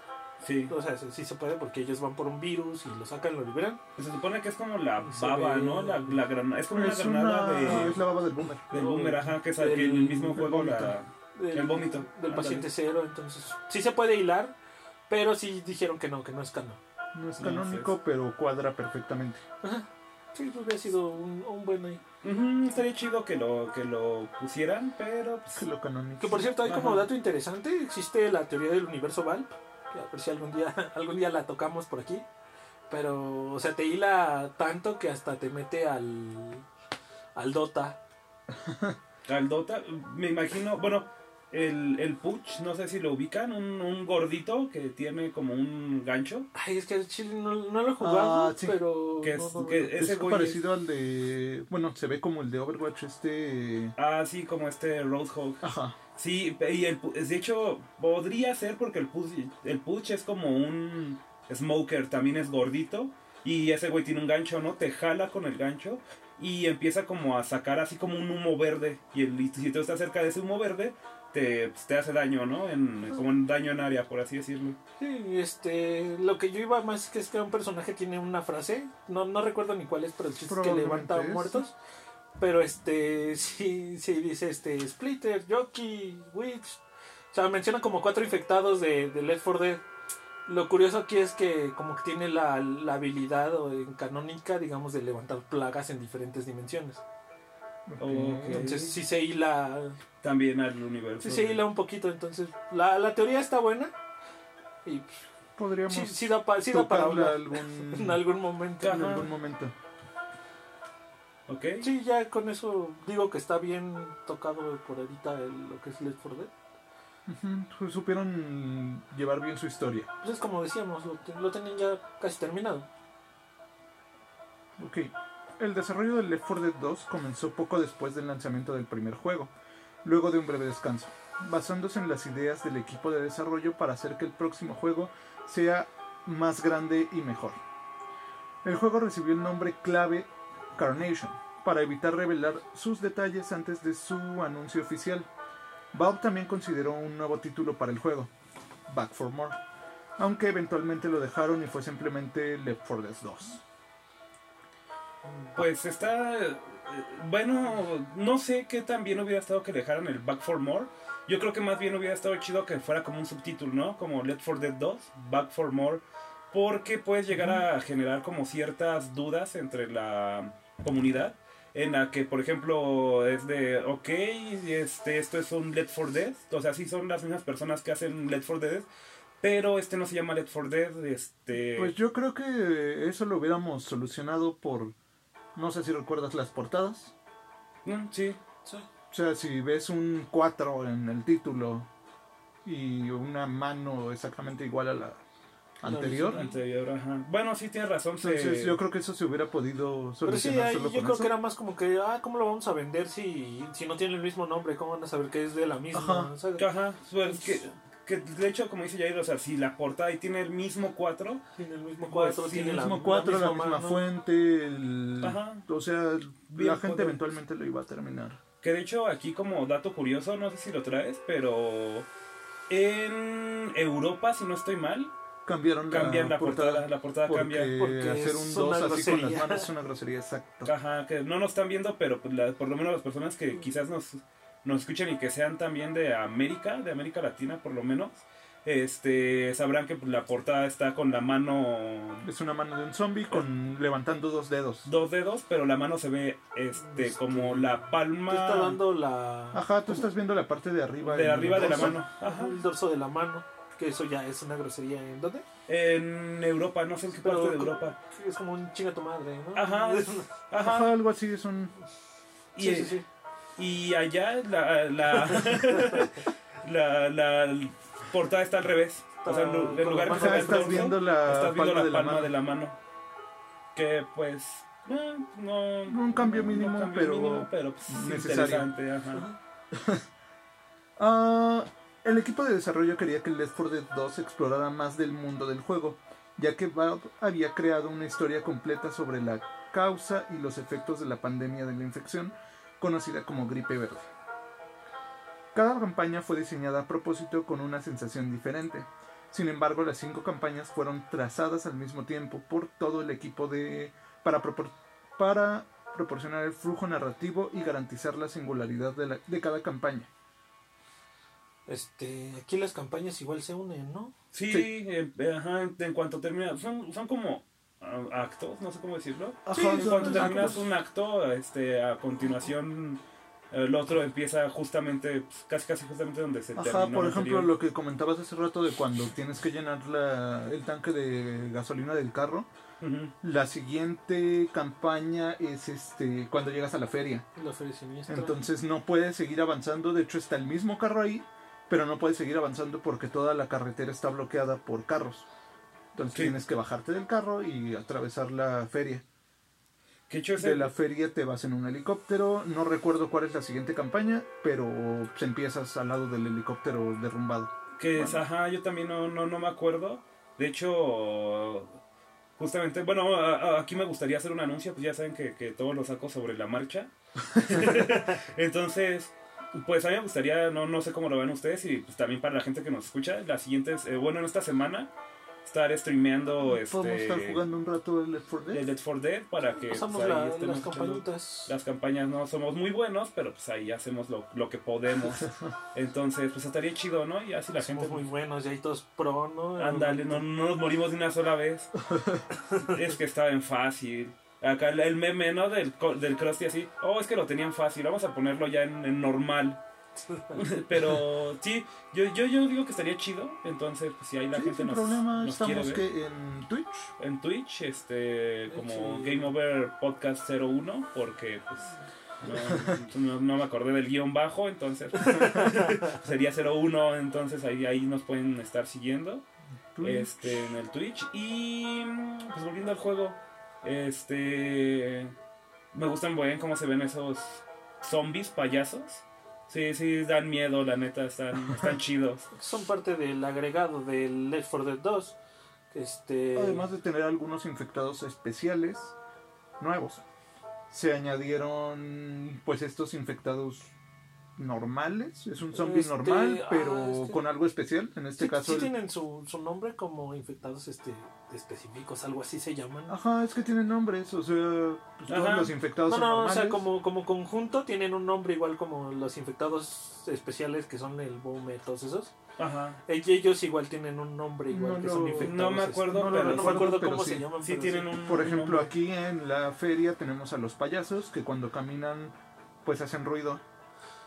Sí. O sea, sí, sí se puede porque ellos van por un virus y lo sacan, lo liberan. Se supone que es como la baba, ve- ¿no? La, la granada. Es como Es, una granada una- de, es la baba del boomer. del boomer, ajá, que es en el mismo juego vómito. la. Del, El vómito. Del paciente cero, entonces sí se puede hilar, pero sí dijeron que no, que no es canon. No es canónico, pero cuadra perfectamente. Ajá. Sí, pues hubiera sido un, un buen ahí. Ujú, estaría chido que lo, que lo pusieran, pero pues, Que lo canónico. Que por cierto, hay como Ajá. dato interesante, existe la teoría del universo Valve, que a ver si algún día, algún día la tocamos por aquí. Pero, o sea, te hila tanto que hasta te mete al, al Dota. al Dota, me imagino, bueno, el, el Puch, no sé si lo ubican, un, un gordito que tiene como un gancho. Ay, es que el chile no, no lo he jugado, Ah, sí. pero... Que es- no, que no. ese Es güey parecido al de. Bueno, se ve como el de Overwatch, este. Ah, sí, como este Roadhog. Ajá. Sí, y el, de hecho podría ser porque el Puch, el Puch es como un smoker, también es gordito. Y ese güey tiene un gancho, ¿no? Te jala con el gancho y empieza como a sacar así como un humo verde. Y, el, y si tú estás cerca de ese humo verde, te, pues, te hace daño, ¿no? En, como un daño en área, por así decirlo. Sí, este, lo que yo iba más que es que un personaje tiene una frase, no, no recuerdo ni cuál es, pero el chiste es que levanta es. muertos. Pero este, sí, sí dice este, Splitter, Jockey, Witch. O sea, menciona como cuatro infectados de, de Left 4 Dead. Lo curioso aquí es que como que tiene la, la habilidad o en canónica, digamos, de levantar plagas en diferentes dimensiones. Entonces sí se hila, También al universo. sí se hila un poquito. Entonces la, la teoría está buena. Y Podríamos sí, sí da, pa- sí da para hablar algún, en algún momento. en algún momento. Ok. Sí, ya con eso digo que está bien tocado por ahorita el- lo que es Left 4 Dead. Pues Supieron llevar bien su historia. Pues es como decíamos, lo, lo tienen ya casi terminado. Ok. El desarrollo del Left 4 Dead 2 comenzó poco después del lanzamiento del primer juego, luego de un breve descanso, basándose en las ideas del equipo de desarrollo para hacer que el próximo juego sea más grande y mejor. El juego recibió el nombre clave Carnation, para evitar revelar sus detalles antes de su anuncio oficial. Valve también consideró un nuevo título para el juego, Back for More, aunque eventualmente lo dejaron y fue simplemente Left 4 Dead 2. Pues está. eh, Bueno, no sé qué tan bien hubiera estado que dejaran el Back for More. Yo creo que más bien hubiera estado chido que fuera como un subtítulo, ¿no? Como Left 4 Dead 2, Back for More. Porque puedes llegar a generar como ciertas dudas entre la comunidad. En la que, por ejemplo, es de, ok, este, esto es un Left 4 Dead. O sea, sí son las mismas personas que hacen Left 4 Dead. Pero este no se llama Left 4 Dead. Este... Pues yo creo que eso lo hubiéramos solucionado por, no sé si recuerdas las portadas. Mm, sí. Sí. O sea, si ves un 4 en el título y una mano exactamente igual a la anterior, Anterior, ajá. Bueno, sí, tienes razón. se- entonces yo creo que eso se hubiera podido Pero sí, solucionar ahí solo yo con creo eso. que era más como que, ah, ¿cómo lo vamos a vender si, si no tiene el mismo nombre? ¿Cómo van a saber que es de la misma? Ajá. ¿sabes? Ajá, pues que, que de hecho, como dice Jair, o sea, si la portada ahí tiene el mismo 4, Tiene el mismo Pues cuatro, sí, tiene el la, mismo 4, la misma mano. fuente, el- Ajá. o sea, Bien la gente eventualmente lo iba a terminar. que de hecho aquí como dato curioso, no sé si lo traes, pero en Europa, si no estoy mal, Cambiaron la cambian la portada, la portada porque cambia. Porque hacer es un una 2 así con las grosería. manos es una grosería, exacto. Ajá, que no nos están viendo, pero pues, la- por lo menos las personas que quizás nos, nos escuchan y que sean también de América, de América Latina por lo menos, este sabrán que la portada está con la mano Es una mano de un zombie con levantando dos dedos. dos dedos, pero la mano se ve este como la palma Te está dando la, Ajá, tú estás viendo la parte de arriba. de arriba de la mano. Ajá. el dorso de la mano. Que eso ya es una grosería. ¿En dónde? En Europa, no sé en qué Pero parte de Europa. Es como un chinga tu madre, ¿no? Ajá. Ajá, Ajá. algo así es un... Y, Sí, sí, sí. Y allá la, la, la, la portada está al revés. O sea, en, lugar de el estás viendo la estás viendo palma la de la palma mano. de la mano. Que pues. eh, no, Un cambio mínimo, pero mínimo, pero pues, necesario. interesante. Ajá. Ajá. Ah, el equipo de desarrollo quería que Left 4 Dead 2 explorara más del mundo del juego, ya que Valve había creado una historia completa sobre la causa y los efectos de la pandemia de la infección, conocida como gripe verde. Cada campaña fue diseñada a propósito con una sensación diferente. Sin embargo, las cinco campañas fueron trazadas al mismo tiempo por todo el equipo de para, propor- para proporcionar el flujo narrativo y garantizar la singularidad de, la- de cada campaña. Este, aquí las campañas igual se unen, ¿no? Sí, Sí. eh, ajá, en, cuanto termina, son, son como actos, no sé cómo decirlo. Ajá, Sí, actos. terminas un acto, este, a continuación el otro empieza justamente, pues, casi casi justamente donde se Ajá, terminó por ejemplo, anterior. lo que comentabas hace rato de cuando tienes que llenar la- el tanque de gasolina del carro. La siguiente campaña es este cuando llegas a la feria. La feria siniestra. Entonces no puedes seguir avanzando. De hecho, está el mismo carro ahí, pero no puedes seguir avanzando porque toda la carretera está bloqueada por carros. Entonces Sí. tienes que bajarte del carro y atravesar la feria. Ese- De la feria te vas en un helicóptero. No recuerdo cuál es la siguiente campaña, pero empiezas al lado del helicóptero derrumbado. Que es, ajá, yo también no, no, no me acuerdo. De hecho, justamente, bueno, a- a- aquí me gustaría hacer un anuncio, pues ya saben que, que todo lo saco sobre la marcha. Entonces, pues a mí me gustaría, no, no sé cómo lo ven ustedes y pues también para la gente que nos escucha, las siguientes, eh, bueno, en esta semana estar streameando Podemos este, estar jugando un rato el Left 4 Dead. el Dead for Dead para que pues, Pasamos ahí la- estemos las echando- campañitas. las campañas no somos muy buenos, pero pues ahí hacemos lo, lo que podemos. Entonces, pues estaría chido, ¿no? Y así la gente Somos muy buenos, ya hay todos pro, ¿no? Ándale, no, no nos morimos de una sola vez. es que estaba en fácil. Acá el, meme, ¿no? Del, co- del Krusty así. Oh, es que lo tenían fácil. Vamos a ponerlo ya en, en normal. Pero sí, yo, yo, yo digo que estaría chido. Entonces, pues si ahí la Sí, gente sin nos, problema, nos quiere estamos ver. que en Twitch. En Twitch, este, como Sí. Game Over Podcast 01, porque pues no, no- no me acordé del guion bajo, entonces sería 01, entonces ahí, ahí nos pueden estar siguiendo Twitch. este, en el Twitch. Y pues volviendo al juego, este me gustan bien cómo se ven esos zombies payasos. Sí, sí, dan miedo, la neta, están, están chidos. Son parte del agregado del Left 4 Dead 2. que Este, Además de tener algunos infectados especiales nuevos, se añadieron pues estos infectados normales. Es un zombie Este, normal, ah, pero este- con algo especial. En este sí, caso, sí el- tienen su, su nombre como infectados este, específicos, algo así se llaman. ajá, es que tienen nombres. O sea, pues, todos los infectados No, son no, o sea, como, como conjunto tienen un nombre igual como los infectados especiales que son el Boomer, todos esos. Ajá. Ell- Ellos igual tienen un nombre igual No que son infectados. no me acuerdo, no pero no me acuerdo pero cómo sí. se llaman. Sí pero tienen un Por ejemplo, nombre. aquí en la feria tenemos a los payasos que cuando caminan pues hacen ruido.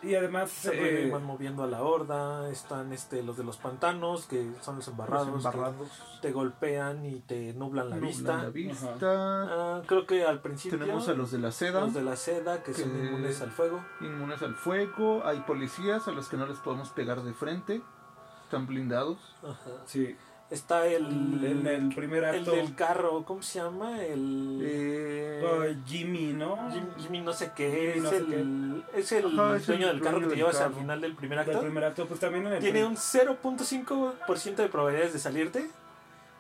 Y además, Se eh, van moviendo a la horda, están este los de los pantanos, que son los embarrados, los embarrados. que te golpean y te nublan la nublan vista. la vista. Ah, creo que al principio Tenemos a los de la seda. los de la seda, que, son inmunes al fuego. inmunes al fuego, hay policías a los que no les podemos pegar de frente, están blindados. Ajá. sí, Está el, en el primer el acto, del carro, ¿cómo se llama? El Eh, uh, Jimmy, ¿no? Jim- Jimmy no sé qué, Jimmy es, no sé el, es el Ajá, es el dueño del carro que te del llevas al final del primer Del acto. primer acto, pues también el Tiene un 0.5% de probabilidades de salirte.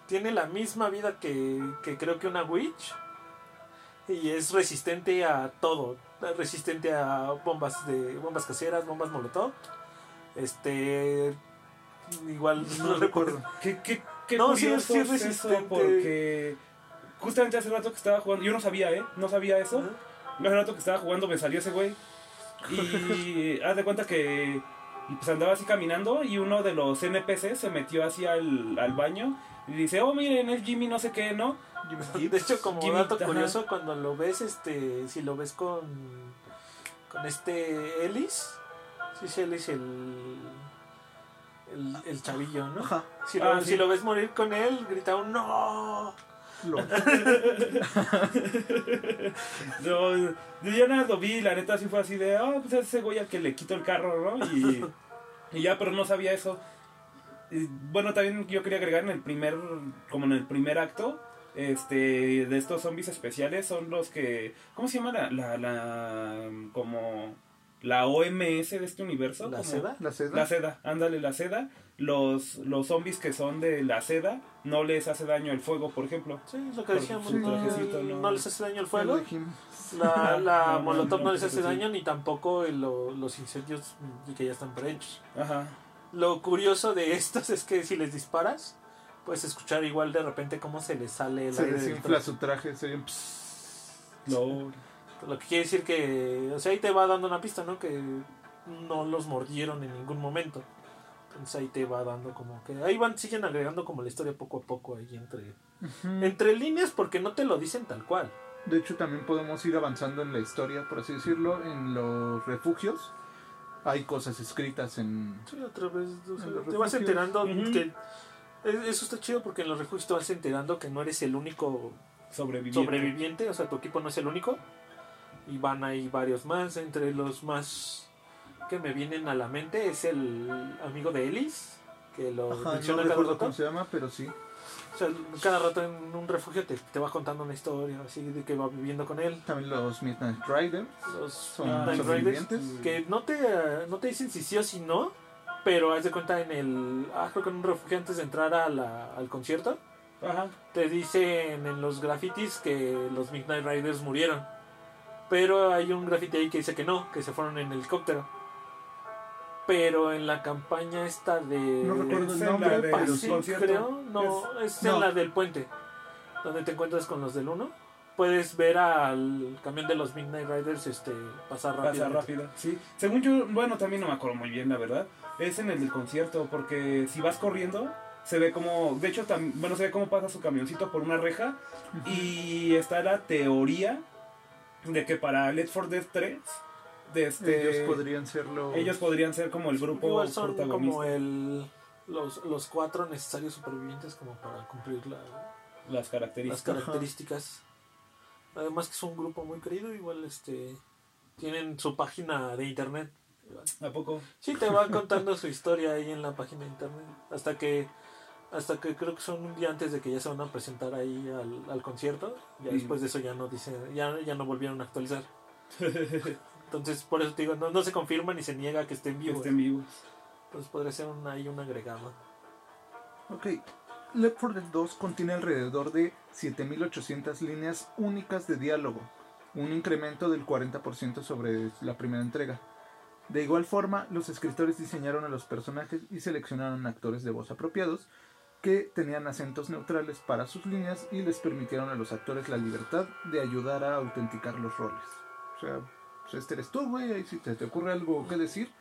Tiene la misma vida que, que creo que una witch. Y es resistente a todo. Resistente a bombas de bombas caseras, bombas molotov. Este igual no recuerdo. ¿Qué, qué, qué No, sí, es eso, resistente. porque justamente hace rato que estaba jugando, yo no sabía, ¿eh? No sabía eso. Hace rato que estaba jugando me salió ese güey. Y haz de cuenta que y pues andaba así caminando y uno de los NPC se metió así al, al baño y dice, oh miren, es Jimmy no sé qué, ¿no? De hecho, como Jimmy, dato ajá. curioso, cuando lo ves, este, si lo ves con con este Ellis, sí es Ellis el, el el chavillo, ¿no? Ajá. Si lo, Ah, si lo ves morir con él, grita un no. Yo ya nada lo vi la neta sí fue así de, ah, pues es ese güey al que le quito el carro, ¿no? Y, y ya, pero no sabía eso. Y, bueno, también yo quería agregar en el primer, como en el primer acto, este, de estos zombies especiales son los que, ¿cómo se llama la, la, la como, la OMS de este universo. ¿La como- seda? La seda. La seda, ándale, la seda. Los, los zombies que son de la seda no les hace daño el fuego, por ejemplo. Sí, es lo que Por decíamos. no, trajecito, no. no les hace daño el fuego. La, la No, no, molotov no, no, les hace sí. daño ni tampoco el- lo- los incendios que ya están prehechos. Ajá. Lo curioso de estos es que si les disparas, puedes escuchar igual de repente cómo se les sale el Se aire del desinfla su traje. Se oye un pss. No. Lo que quiere decir que, o sea, ahí te va dando una pista, ¿no? Que no los mordieron en ningún momento. Entonces ahí te va dando como que... Ahí van, siguen agregando como la historia poco a poco ahí entre... Entre líneas porque no te lo dicen tal cual. De hecho, también podemos ir avanzando en la historia, por así decirlo, en los refugios. Hay cosas escritas en... Sí, otra vez, o sea, te vas enterando que... Eso está chido porque en los refugios te vas enterando que no eres el único Sobreviviente. sobreviviente, o sea, tu equipo no es el único. Y van ahí varios más, entre los más que me vienen a la mente es el amigo de Ellis, que lo Ajá, no menciona cada recuerdo rato. cómo se llama, pero sí. O sea, cada rato en un refugio te, te va contando una historia así de que va viviendo con él. También los Midnight Riders Los son Ah, Night Riders, que no te, no te dicen si sí o si no, pero haz de cuenta en el... Ah, creo que en un refugio antes de entrar a la- al concierto, Ajá. te dicen en los grafitis que los Midnight Riders murieron. Pero hay un graffiti ahí que dice que no, que se fueron en helicóptero. Pero en la campaña esta de... No recuerdo el nombre, la de pero los sí. conciertos. creo, no, es, en la del puente, donde te encuentras con los del 1. Puedes ver al camión de los Midnight Riders este, pasar rápido. Pasa rápido. Sí. Según yo, bueno, también no me acuerdo muy bien, la verdad. Es en el del concierto, porque si vas corriendo, se ve como. De hecho, tam- bueno, se ve cómo pasa su camioncito por una reja. Y está la teoría de que para Let's for Dead 3, de este, Ellos podrían ser los... ellos podrían ser como el grupo Igual son protagonista. como el, los, los cuatro necesarios supervivientes como para cumplir la, Las las características. características. Además que es un grupo muy querido, igual este tienen su página de internet. ¿A poco? Sí, te van contando su historia ahí en la página de internet. Hasta que hasta que creo que son un día antes de que ya se van a presentar ahí al, al concierto. Ya Sí. después de eso ya no dice, ya, ya no volvieron a actualizar. Entonces por eso te digo, no, no se confirma ni se niega que estén Que vivos. estén vivos. Pues podría ser un, ahí un agregado. Ok. Left 4 Dead 2 contiene alrededor de 7800 líneas únicas de diálogo, un incremento del 40% sobre la primera entrega. De igual forma, los escritores diseñaron a los personajes y seleccionaron actores de voz apropiados que tenían acentos neutrales para sus líneas y les permitieron a los actores la libertad de ayudar a autenticar los roles. O sea, pues este eres tú, güey, y si te, te ocurre algo que decir,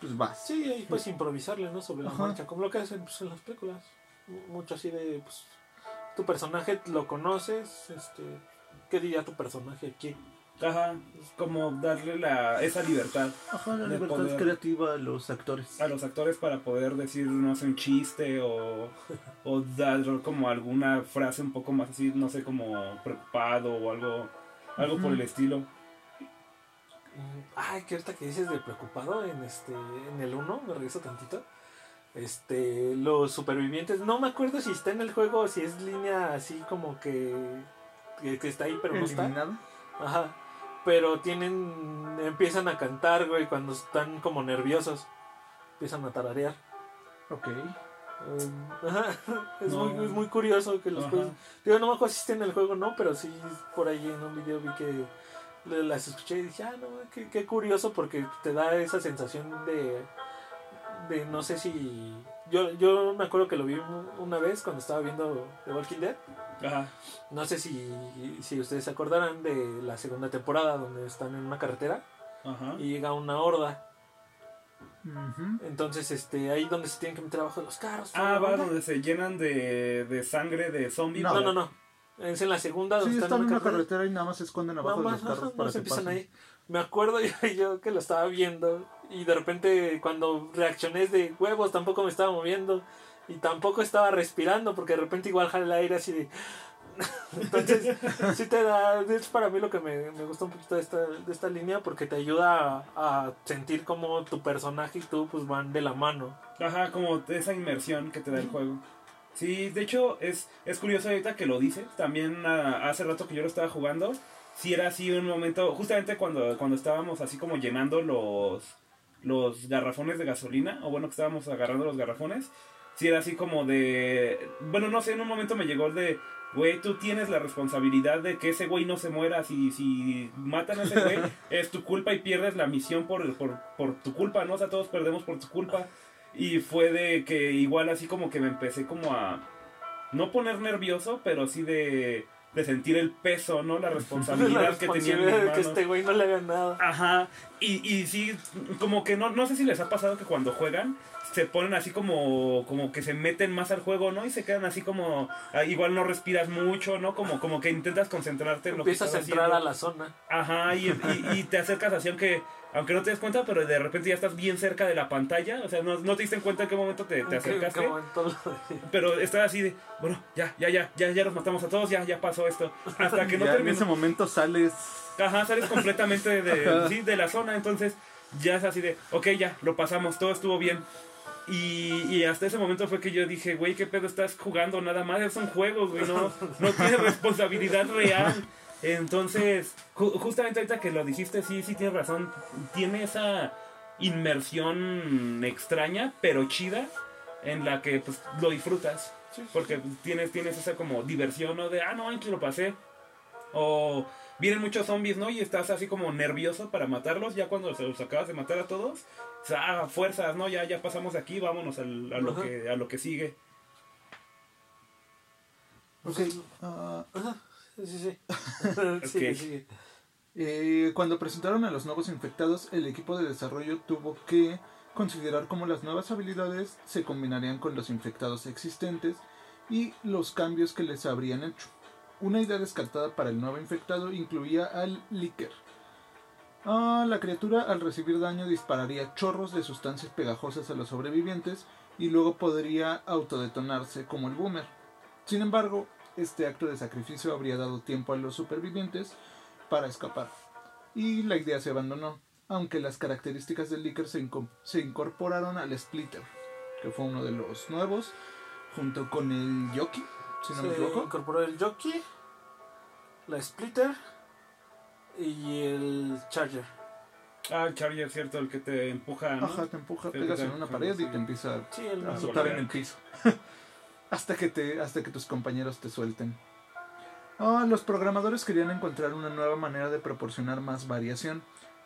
pues vas. Sí, ahí puedes improvisarle, ¿no? Sobre la marcha, como lo que hacen pues, en las películas. Mucho así de, pues, tu personaje lo conoces, este, ¿qué diría tu personaje aquí? Ajá. Es como darle la, esa libertad Ajá, la libertad poder. creativa a los actores. a los actores para poder decir, no sé, un chiste o, o dar como alguna frase un poco más así, no sé, como preocupado o algo, algo por el estilo. Mm, Ay, que ahorita que dices de preocupado en este en el 1, me regreso tantito. Este, los supervivientes, no me acuerdo si está en el juego o si es línea así como que que, que está ahí pero no está. Eliminado. Ajá. Pero tienen empiezan a cantar, güey, cuando están como nerviosos. Empiezan a tararear. Ok. Ajá. Es, No. muy, es muy curioso que los Ajá. puedes- Digo, no me acuerdo si está en el juego no, pero sí por ahí en un video vi que las escuché y dije, ah, no, qué, qué curioso porque te da esa sensación de, de no sé si... Yo, yo me acuerdo que lo vi un- una vez cuando estaba viendo The Walking Dead. Ajá. No sé si, si ustedes se acordarán de la segunda temporada donde están en una carretera Ajá. y llega una horda. Entonces, este, ahí donde se tienen que meter abajo de los carros. Ah, va, onda. donde se llenan de, de sangre de zombies. No, no, no. Es en la segunda donde Sí, están están en una carretera. carretera y nada más se esconden abajo Nada de los carros ajá, para no se empiezan pasen. ahí. Me acuerdo yo, yo que lo estaba viendo y de repente cuando reaccioné de huevos tampoco me estaba moviendo y tampoco estaba respirando porque de repente igual jala el aire así de... Entonces sí te da, es para mí lo que me, me gusta un poquito de esta, de esta línea porque te ayuda a, a sentir como tu personaje y tú pues van de la mano. Ajá, como esa inmersión que te da el juego. Sí, de hecho es, es curioso ahorita que lo dices. También ah, hace rato que yo lo estaba jugando. sí era así un momento, justamente cuando, cuando estábamos así como llenando los, los garrafones de gasolina, o bueno, que estábamos agarrando los garrafones, sí era así como de, bueno, no sé, en un momento me llegó el de, güey, tú tienes la responsabilidad de que ese güey no se muera, si, si matan a ese güey, es tu culpa y pierdes la misión por, por, por tu culpa, ¿no? O sea, todos perdemos por tu culpa. Y fue de que igual así como que me empecé como a no poner nervioso, pero sí de, de sentir el peso, ¿no? La responsabilidad, La que tenía responsabilidad de que este güey no le haga nada. Ajá, y, y sí, como que no, no sé si les ha pasado que cuando juegan se ponen así como, como que se meten más al juego, ¿no? Y se quedan así como, ah, igual no respiras mucho, ¿no? Como, como que intentas concentrarte en lo que Empiezas a estás entrar haciendo. a la zona. Ajá, y, y, y te acercas así aunque, aunque no te des cuenta, pero de repente ya estás bien cerca de la pantalla, o sea, no, no te diste en cuenta en qué momento te, te ¿En qué- acercaste. qué momento lo- Pero estás así de, bueno, ya, ya, ya, ya, ya los matamos a todos, ya, ya pasó esto. Hasta que no Ya en terminó. ese momento sales. Ajá, sales completamente de, sí, de la zona, entonces ya es así de, ok, ya, lo pasamos, todo estuvo bien. Y, y hasta ese momento fue que yo dije, güey, ¿qué pedo estás jugando? Nada más, es un juego, güey, no, no tienes responsabilidad real. Entonces, ju- justamente ahorita que lo dijiste, sí, sí tienes razón, tiene esa inmersión extraña, pero chida, en la que pues lo disfrutas. Sí, sí, Porque tienes, tienes esa como diversión, ¿no? De, ah, no, que lo pasé. O vienen muchos zombies, ¿no? Y estás así como nervioso para matarlos. Ya cuando se los acabas de matar a todos, o sea, ah, fuerzas, ¿no? Ya, ya pasamos de aquí, vámonos al- a, lo Ajá. que, a lo que sigue. Ok. ah, Sí, sí, sí. Ok. Sigue, sigue. eh, cuando presentaron a los nuevos infectados, el equipo de desarrollo tuvo que considerar cómo las nuevas habilidades se combinarían con los infectados existentes y los cambios que les habrían hecho. Una idea descartada para el nuevo infectado incluía al Licker. Ah, la criatura al recibir daño dispararía chorros de sustancias pegajosas a los sobrevivientes y luego podría autodetonarse como el boomer. Sin embargo, este acto de sacrificio habría dado tiempo a los supervivientes para escapar. Y la idea se abandonó, aunque las características del Licker se, inco- se incorporaron al Splitter, que fue uno de los nuevos, junto con el Yoki, si no me Se equivoco. incorporó el jockey, la splitter y el charger. Ah, el Charger, cierto, el que te empuja, ¿no? Ajá, te empuja, pegas en una pared y te empieza Sí, el a azotar en el piso. hasta, que te, hasta que tus compañeros te suelten. Ah, los programadores querían encontrar una nueva manera de proporcionar más variación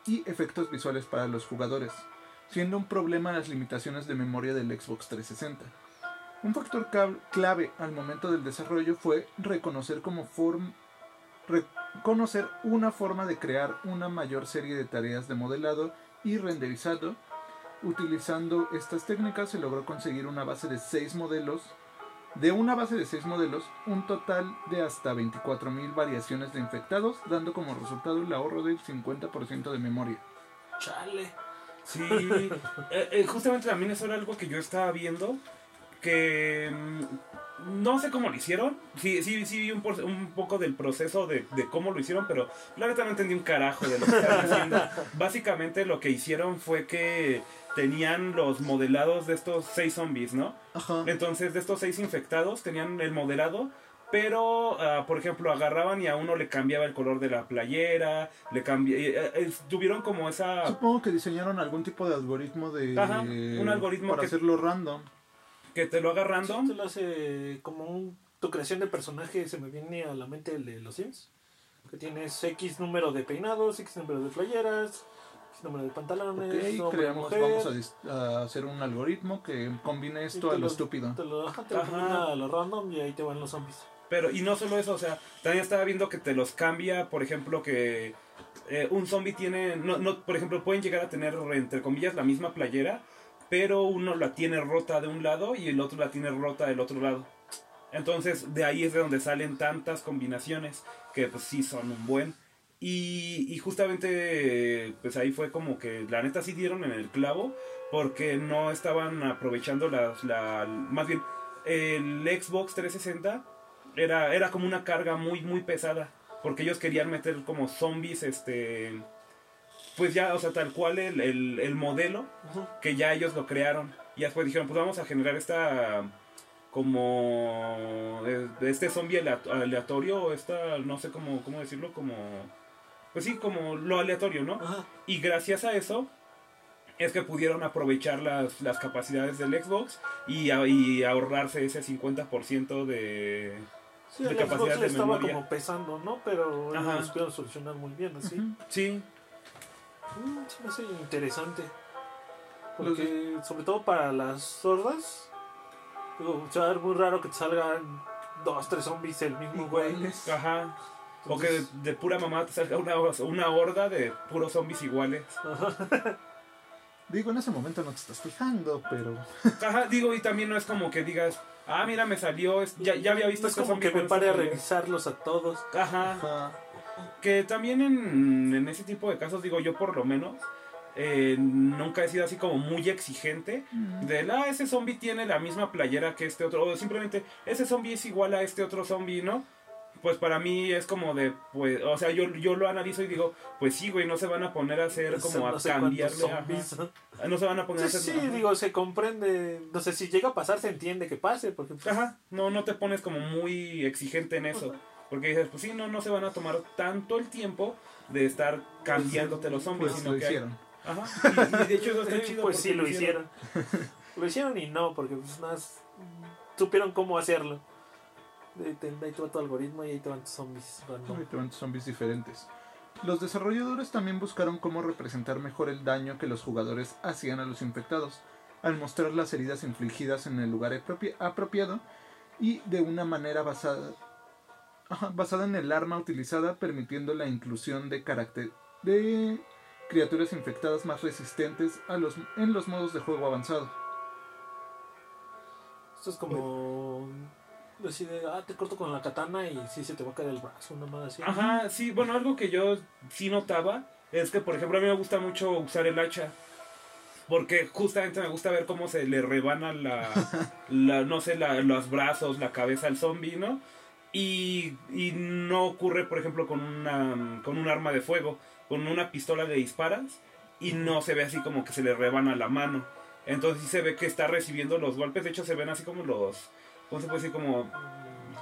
y efectos visuales para los jugadores, siendo un problema las limitaciones de memoria del Xbox 360. Un factor clave al momento del desarrollo fue reconocer como form reconocer una forma de crear una mayor serie de tareas de modelado y renderizado Utilizando estas técnicas se logró conseguir una base de 6 modelos. De una base de 6 modelos, un total de hasta 24.000 variaciones de infectados, dando como resultado el ahorro del 50% de memoria. Chale. Sí, eh, eh, justamente también eso era algo que yo estaba viendo, que mm, no sé cómo lo hicieron, sí, sí, sí vi un, poco del proceso de, de cómo lo hicieron, pero la neta no entendí un carajo de lo que estaban haciendo. Básicamente lo que hicieron fue que tenían los modelados de estos seis zombies, ¿no? Ajá. Entonces, de estos seis infectados, tenían el modelado, pero, ah, por ejemplo, agarraban y a uno le cambiaba el color de la playera, le cambiaba... tuvieron como esa... Supongo que diseñaron algún tipo de algoritmo de Ajá, un algoritmo para que- hacerlo random. Que te lo haga Sí, random. te lo hace como un, tu creación de personaje. Se me viene a la mente el de los Sims. Que tienes X número de peinados, X número de playeras, X número de pantalones. Ok, hombre, creamos, mujer, vamos a, hacer un algoritmo que combine esto a lo estúpido. Te lo, te lo Ajá. a lo random y ahí te van los zombies. Pero, y no solo eso, o sea, también estaba viendo que te los cambia, por ejemplo, que eh, un zombie tiene, no, no, por ejemplo, pueden llegar a tener, entre comillas, la misma playera, pero uno la tiene rota de un lado y el otro la tiene rota del otro lado. Entonces, de ahí es de donde salen tantas combinaciones que, pues, sí son un buen. Y, y justamente, pues ahí fue como que la neta sí dieron en el clavo, porque no estaban aprovechando las, la, más bien, el Xbox 360 era, era como una carga muy, muy pesada. Porque ellos querían meter como zombies, este. Pues ya, o sea, tal cual el, el, el modelo que ya ellos lo crearon. Y después dijeron, pues vamos a generar esta. como eh, este zombie alea- aleatorio o esta no sé cómo cómo decirlo como pues sí como lo aleatorio no Ajá. y gracias a eso es que pudieron aprovechar las, las capacidades del Xbox y, ahorrarse ese 50% de Sí, De el capacidad Xbox de estaba memoria. como pesando, ¿no? Pero ellos supieron solucionar muy bien, así. Sí Mm, se me hace interesante. Porque, sobre todo para las sordas, digo, se va a ver muy raro que te salgan dos, tres zombies el mismo güey. Ajá o que de, pura mamá te salga una, una horda de puros zombies iguales. ajá. Digo, en ese momento no te estás fijando, pero. Ajá, digo, y también no es como que digas, ah, mira, me salió, ya, ya había visto No es como que me pare a esta pelea". revisarlos a todos. Ajá, Ajá. Que también en, en ese tipo de casos, digo yo por lo menos, eh, nunca he sido así como muy exigente. De, ah, ese zombie tiene la misma playera que este otro, o simplemente, ese zombie es igual a este otro zombie, ¿no? Pues para mí es como de, pues, o sea, yo, yo lo analizo y digo, pues sí, güey, no se van a poner a hacer como a No sé cambiarle, zombies, ¿no? no se van a poner Sí, a hacer... sí, ajá. digo, se comprende. No sé, si llega a pasar, se entiende que pase. Porque, pues, Ajá, no, no te pones como muy exigente en eso. Porque dices, pues sí, no, no se van a tomar tanto el tiempo de estar cambiándote los zombies, Pues sino lo que hay- hicieron. Ajá, y, y de hecho eso está Eh, chido. pues sí, lo hicieron. lo hicieron y no, porque pues más, supieron cómo hacerlo. Ahí te, va tu algoritmo y ahí te van tus zombies. random. Ahí te van zombies diferentes. Los desarrolladores también buscaron cómo representar mejor el daño que los jugadores hacían a los infectados, al mostrar las heridas infligidas en el lugar apropi- apropiado y de una manera basada, basada en el arma utilizada, permitiendo la inclusión de carácter de criaturas infectadas más resistentes a los, en los modos de juego avanzado. Esto es como decir, ah, te corto con la katana y sí se te va a caer el brazo, una más así. Ajá, sí, bueno, algo que yo sí notaba es que, por ejemplo, a mí me gusta mucho usar el hacha. Porque justamente me gusta ver cómo se le rebana la, la no sé, la- los brazos, la cabeza al zombie, ¿no? Y, y no ocurre, por ejemplo, con, una, con un arma de fuego. Con una pistola de disparas y no se ve así como que se le rebana la mano. Entonces sí se ve que está recibiendo los golpes. De hecho, se ven así como los, ¿cómo se puede decir? Como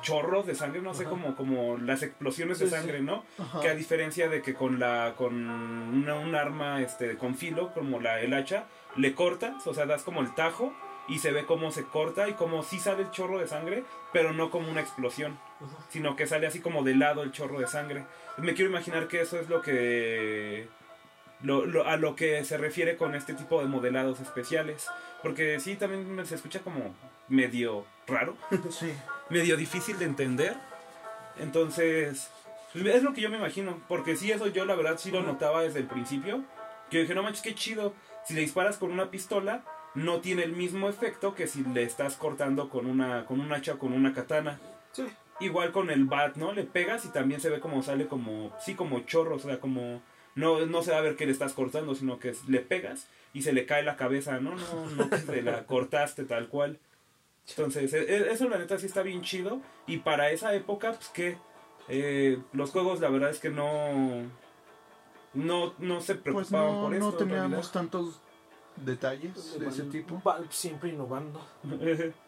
chorros de sangre, no sé, como, como las explosiones de Sí, sangre, ¿no? Ajá. Que a diferencia de que con la con una, un arma este con filo como la el hacha le cortas, o sea, das como el tajo y se ve cómo se corta y cómo sí sale el chorro de sangre, pero no como una explosión, Sino que sale así como de lado el chorro de sangre. Me quiero imaginar que eso es lo que lo- lo- a lo que se refiere con este tipo de modelados especiales, porque sí también se escucha como medio raro Sí. medio difícil de entender. Entonces, es lo que yo me imagino. Porque sí, eso yo la verdad sí lo notaba desde el principio. Que dije, no manches, qué chido. Si le disparas con una pistola, no tiene el mismo efecto que si le estás cortando con una con un hacha o con una katana. Sí. Igual con el bat, ¿no? Le pegas y también se ve como sale como, sí, como chorro, o sea, como... No, no se va a ver que le estás cortando, sino que le pegas y se le cae la cabeza, ¿no? No, no se la cortaste tal cual. Entonces, e- e- eso la neta sí está bien chido. Y para esa época, pues que eh, los juegos la verdad es que no... No, no se Pues preocupaban no, por no esto. en teníamos tantos detalles de ese tipo. Valve siempre innovando.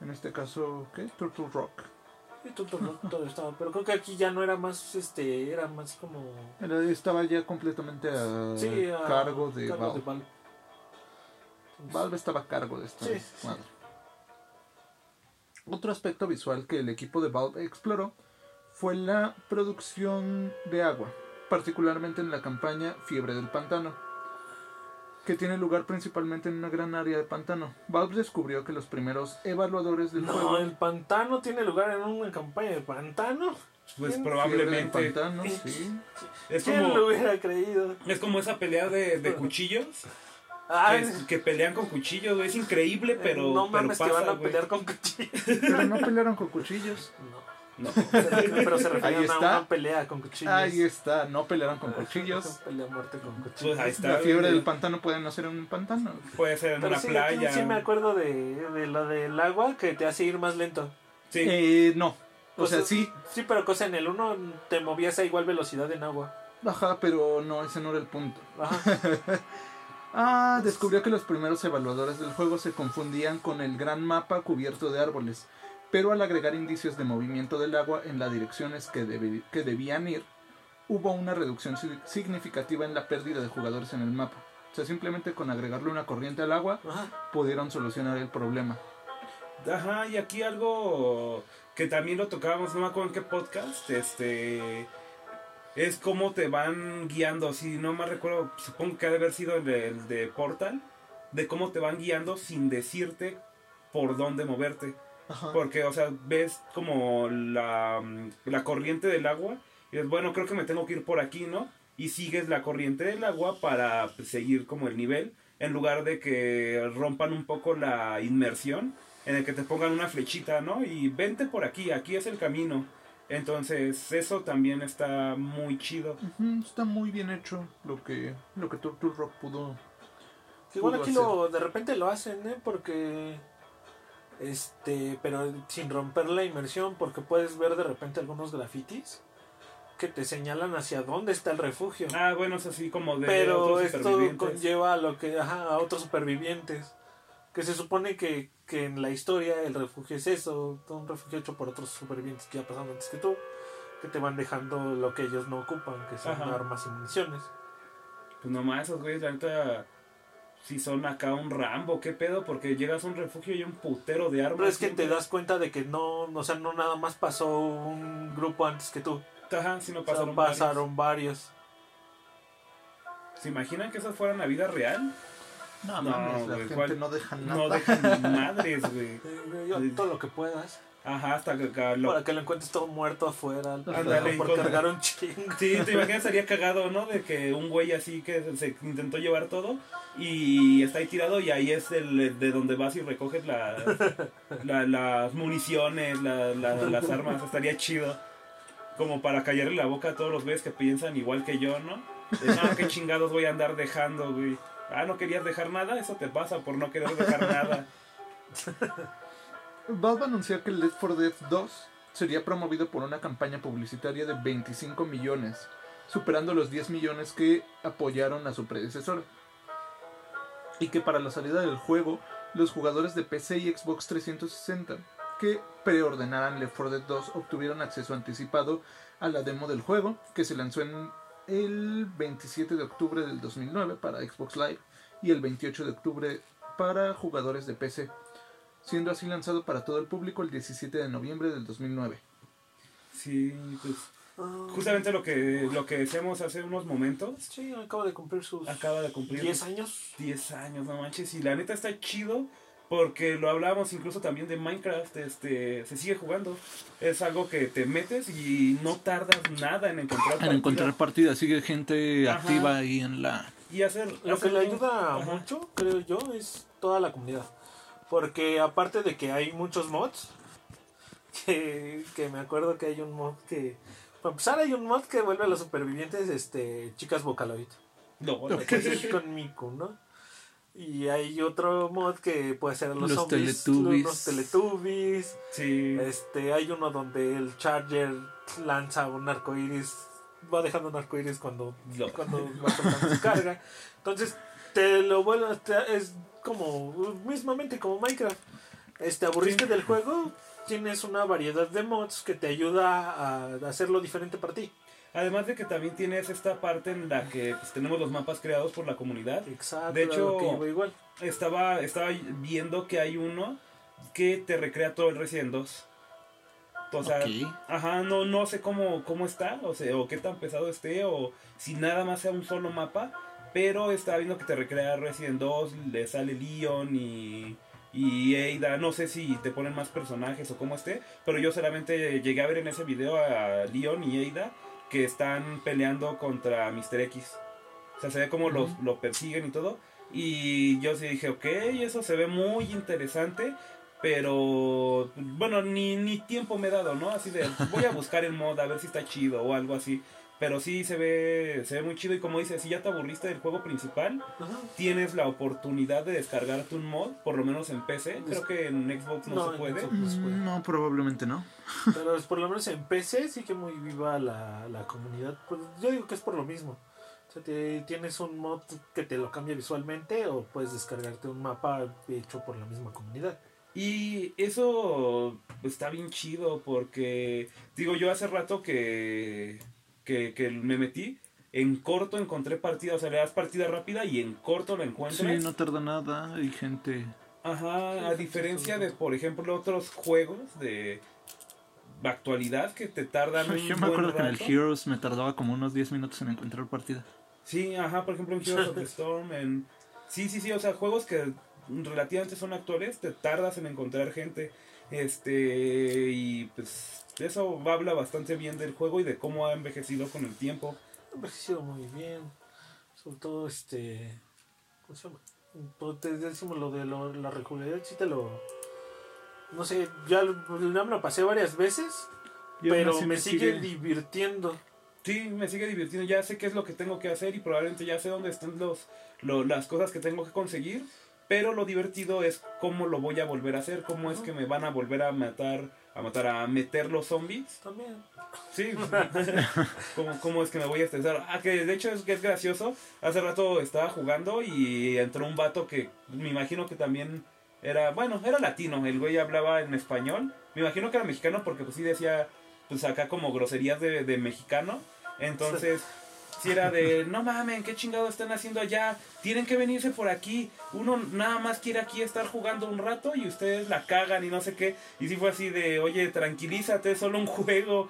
En este caso, ¿qué? Turtle Rock. Sí, todo, todo- todo estaba, pero creo que aquí ya no era más, este, era más como... Era- Estaba ya completamente a Sí, a cargo de cargo Valve. Valve. Valve estaba a cargo de esta sí. madre. Otro aspecto visual que el equipo de Valve exploró fue la producción de agua, particularmente en la campaña Fiebre del Pantano, que tiene lugar principalmente en una gran área de pantano. Valve descubrió que los primeros evaluadores del No, juego el pantano tiene lugar en una campaña de pantano. Pues ¿Quién? Probablemente... Pantano, sí. Es ¿Quién como, lo hubiera creído? es como esa pelea de, de cuchillos. Ay, que, es- que pelean con cuchillos, güey. Es increíble, pero. no pero mames pasa, que van a pelear con cuchillos. Pero no pelearon con cuchillos. No, No. pero se refieren Ahí a está. una pelea con cuchillos. Ahí está, no pelearon con cuchillos. pelea muerte con cuchillos. Pues ahí está. La fiebre del pantano puede no ser en un pantano. Puede ser en Pero una sí, playa. sí me acuerdo de, de lo del agua que te hace ir más lento. Sí. Eh, no. O sea, Cosa- sí, Sí, pero cosa en el 1 te movías a igual velocidad en agua. Ajá, pero no, ese no era el punto. Ajá. Ah, descubrió que los primeros evaluadores del juego se confundían con el gran mapa cubierto de árboles, pero al agregar indicios de movimiento del agua en las direcciones que, debían ir, hubo una reducción si- significativa en la pérdida de jugadores en el mapa. O sea, simplemente con agregarle una corriente al agua Ajá. pudieron solucionar el problema. Ajá, y aquí algo que también lo tocábamos, no me acuerdo en qué podcast, este es cómo te van guiando, si no me recuerdo, supongo que ha de haber sido el de, el de Portal, de cómo te van guiando sin decirte por dónde moverte. Ajá. Porque, o sea, ves como la, la corriente del agua y dices, bueno, creo que me tengo que ir por aquí, ¿no? Y sigues la corriente del agua para pues, seguir como el nivel, en lugar de que rompan un poco la inmersión, en el que te pongan una flechita, ¿no? Y vente por aquí, aquí es el camino. Entonces, eso también está muy chido. Está muy bien hecho lo que, lo que Turtle Rock pudo. Igual pudo aquí hacer. lo, de repente lo hacen, ¿eh? Porque. Este, pero sin romper la inmersión, porque puedes ver de repente algunos grafitis que te señalan hacia dónde está el refugio. Ah, bueno, es así como de pero otros esto conlleva a lo que, ajá, a otros supervivientes. Que se supone que, que en la historia el refugio es eso, un refugio hecho por otros supervivientes que ya pasaron antes que tú, que te van dejando lo que ellos no ocupan, que son Ajá. armas y municiones. Pues nomás esos güeyes, neta, si son acá un Rambo, ¿qué pedo? Porque llegas a un refugio y hay un putero de armas. Pero es que siempre. te das cuenta de que no, o sea, no nada más pasó un grupo antes que tú. Ajá, si no O sea, pasaron, pasaron, varios. varios. ¿Se imaginan que eso fuera la vida real? No, No, mames, la gente no deja nada. No dejan ni madres, güey. Todo lo que puedas. Ajá, hasta que acá lo... Para que lo encuentres todo muerto afuera. Ándale, por cargar un chingo. Sí, te imaginas, sería cagado, ¿no? De que un güey así que se intentó llevar todo y está ahí tirado y ahí es el de donde vas y recoges la, la- las municiones, la- la- las armas. Estaría chido. Como para callarle la boca a todos los güeyes que piensan igual que yo, ¿no? De, no, qué chingados voy a andar dejando, güey. Ah, ¿no querías dejar nada? Eso te pasa por no querer dejar nada. Valve anunció que Left 4 Dead 2 sería promovido por una campaña publicitaria de 25 millones, superando los 10 millones que apoyaron a su predecesor. Y que para la salida del juego, los jugadores de PC y Xbox 360 que preordenaran Left 4 Dead 2 obtuvieron acceso anticipado a la demo del juego, que se lanzó en el 27 de octubre del 2009 para Xbox Live y el 28 de octubre para jugadores de PC siendo así lanzado para todo el público el 17 de noviembre del 2009. Sí, pues Ah, justamente lo que, lo que decíamos hace unos momentos. Sí, acaba de cumplir sus Acaba de cumplir 10 años. 10 años, no manches. Y la neta está chido porque lo hablábamos incluso también de Minecraft. Este, se sigue jugando. Es algo que te metes y no tardas nada en encontrar En partida. encontrar partidas, sigue gente Ajá. activa ahí en la... y hacer Lo que hacer- le ayuda Ajá. mucho, creo yo, es toda la comunidad. Porque aparte de que hay muchos mods, que, que me acuerdo que hay un mod que... Para empezar hay un mod que vuelve a los supervivientes este chicas Vocaloid. No, Que es con Miku, ¿no? Y hay otro mod que puede ser los, Los zombies, Teletubbies. los Teletubbies. sí. Este, hay uno donde el Charger lanza un arco iris, va dejando un arco iris cuando, No. cuando va soltando su carga. Entonces, te lo vuelvo, te- es como, mismamente como Minecraft. Este, aburriste Sí. del juego, tienes una variedad de mods que te ayuda a hacerlo diferente para ti. Además de que también tienes esta parte en la que pues, tenemos los mapas creados por la comunidad. Exacto, De hecho, que igual. Estaba, estaba viendo que hay uno que te recrea todo el Resident 2. O sea. Ajá, no, no sé cómo, cómo está, o sea, o qué tan pesado esté, o si nada más sea un solo mapa, pero estaba viendo que te recrea Resident 2, le sale Leon y, y Ada, no sé si te ponen más personajes o cómo esté, pero yo solamente llegué a ver en ese video a Leon y Ada que están peleando contra Mr. X. O sea, se ve como los, lo persiguen y todo. Y yo sí dije, ok, eso se ve muy interesante. Pero, bueno, ni, ni tiempo me he dado, ¿no? Así de, voy a buscar el mod a ver si está chido o algo así. Pero sí se ve, se ve muy chido y como dices, si ya te aburriste del juego principal, Ajá. tienes la oportunidad de descargarte un mod, por lo menos en PC. Creo que en Xbox no, No, se puede. Xbox. No se puede. No, probablemente no. Pero es por lo menos en PC sí que muy viva la, la comunidad. Pues yo digo que es por lo mismo. sea, te- tienes un mod que te lo cambia visualmente o puedes descargarte un mapa hecho por la misma comunidad. Y eso está bien chido porque, digo, yo hace rato que, que, que me metí, en corto encontré partida, o sea, le das partida rápida y en corto lo encuentras. Sí, no tarda nada. Hay gente. Ajá, a diferencia de, por ejemplo, otros juegos de actualidad que te tardan un Yo me buen acuerdo que en el. Heroes me tardaba como unos 10 minutos en encontrar partida. Sí, ajá, por ejemplo en Heroes of the Storm, en... Sí, sí, sí, o sea, juegos que relativamente son actuales, te tardas en encontrar gente. Este, y pues eso habla bastante bien del juego y de cómo ha envejecido con el tiempo. Ha envejecido muy bien. Sobre todo, este. ¿Cómo se llama? Te decimos lo de lo- la regularidad, sí te lo. No sé, ya, me lo pasé varias veces, pero pues me sigue, divirtiendo. Sí, me sigue divirtiendo, ya sé qué es lo que tengo que hacer y probablemente ya sé dónde están los, lo- las cosas que tengo que conseguir, pero lo divertido es cómo lo voy a volver a hacer, cómo es que me van a volver a matar, a matar, a meter los zombies. También. Sí, ¿Cómo, cómo es que me voy a estresar? Ah, que de hecho es que es gracioso. Hace rato estaba jugando y entró un vato que me imagino que también era, bueno, era latino. El güey hablaba en español. Me imagino que era mexicano porque pues sí decía, pues acá como groserías de, de mexicano. Entonces, si era de, no mamen, qué chingado están haciendo allá. Tienen que venirse por aquí. Uno nada más quiere aquí estar jugando un rato y ustedes la cagan y no sé qué. Y sí fue así de, oye, tranquilízate, es solo un juego.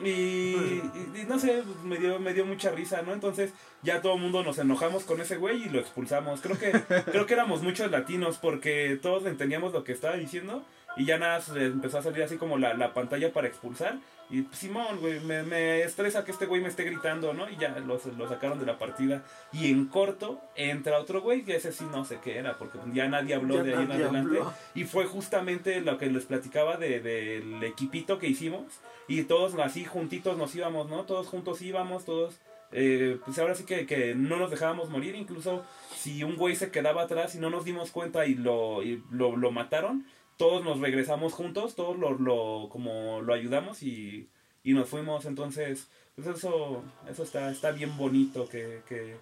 Y, y- y no sé, me dio, me dio mucha risa, ¿no? Entonces ya todo el mundo nos enojamos con ese güey y lo expulsamos. Creo que, creo que éramos muchos latinos porque todos entendíamos lo que estaba diciendo y ya nada, empezó a salir así como la, la pantalla para expulsar. Y Simón, güey, me, me estresa que este güey me esté gritando, ¿no? Y ya los- lo sacaron de la partida. Y en corto entra otro güey que ese sí no sé qué era porque ya nadie habló Ya de ahí en adelante. habló. Y fue justamente lo que les platicaba de- del equipito que hicimos. Y todos así juntitos nos íbamos, ¿no? Todos juntos íbamos, todos. eh, pues ahora sí que, que no nos dejábamos morir. Incluso si un güey se quedaba atrás y no nos dimos cuenta y lo, y lo, lo mataron, todos nos regresamos juntos, todos lo, lo, como lo ayudamos y, y nos fuimos. Entonces, pues eso, eso está, está bien bonito que, que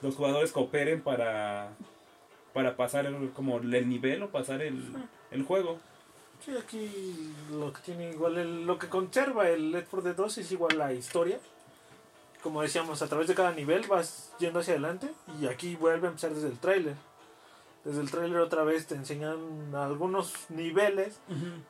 los jugadores cooperen para, para pasar el, como el nivel o pasar el, el juego. Sí, aquí lo que tiene igual, el- lo que conserva el Left 4 Dead 2 es igual la historia. Como decíamos, a través de cada nivel vas yendo hacia adelante y aquí vuelve a empezar desde el tráiler. Desde el tráiler otra vez te enseñan algunos niveles,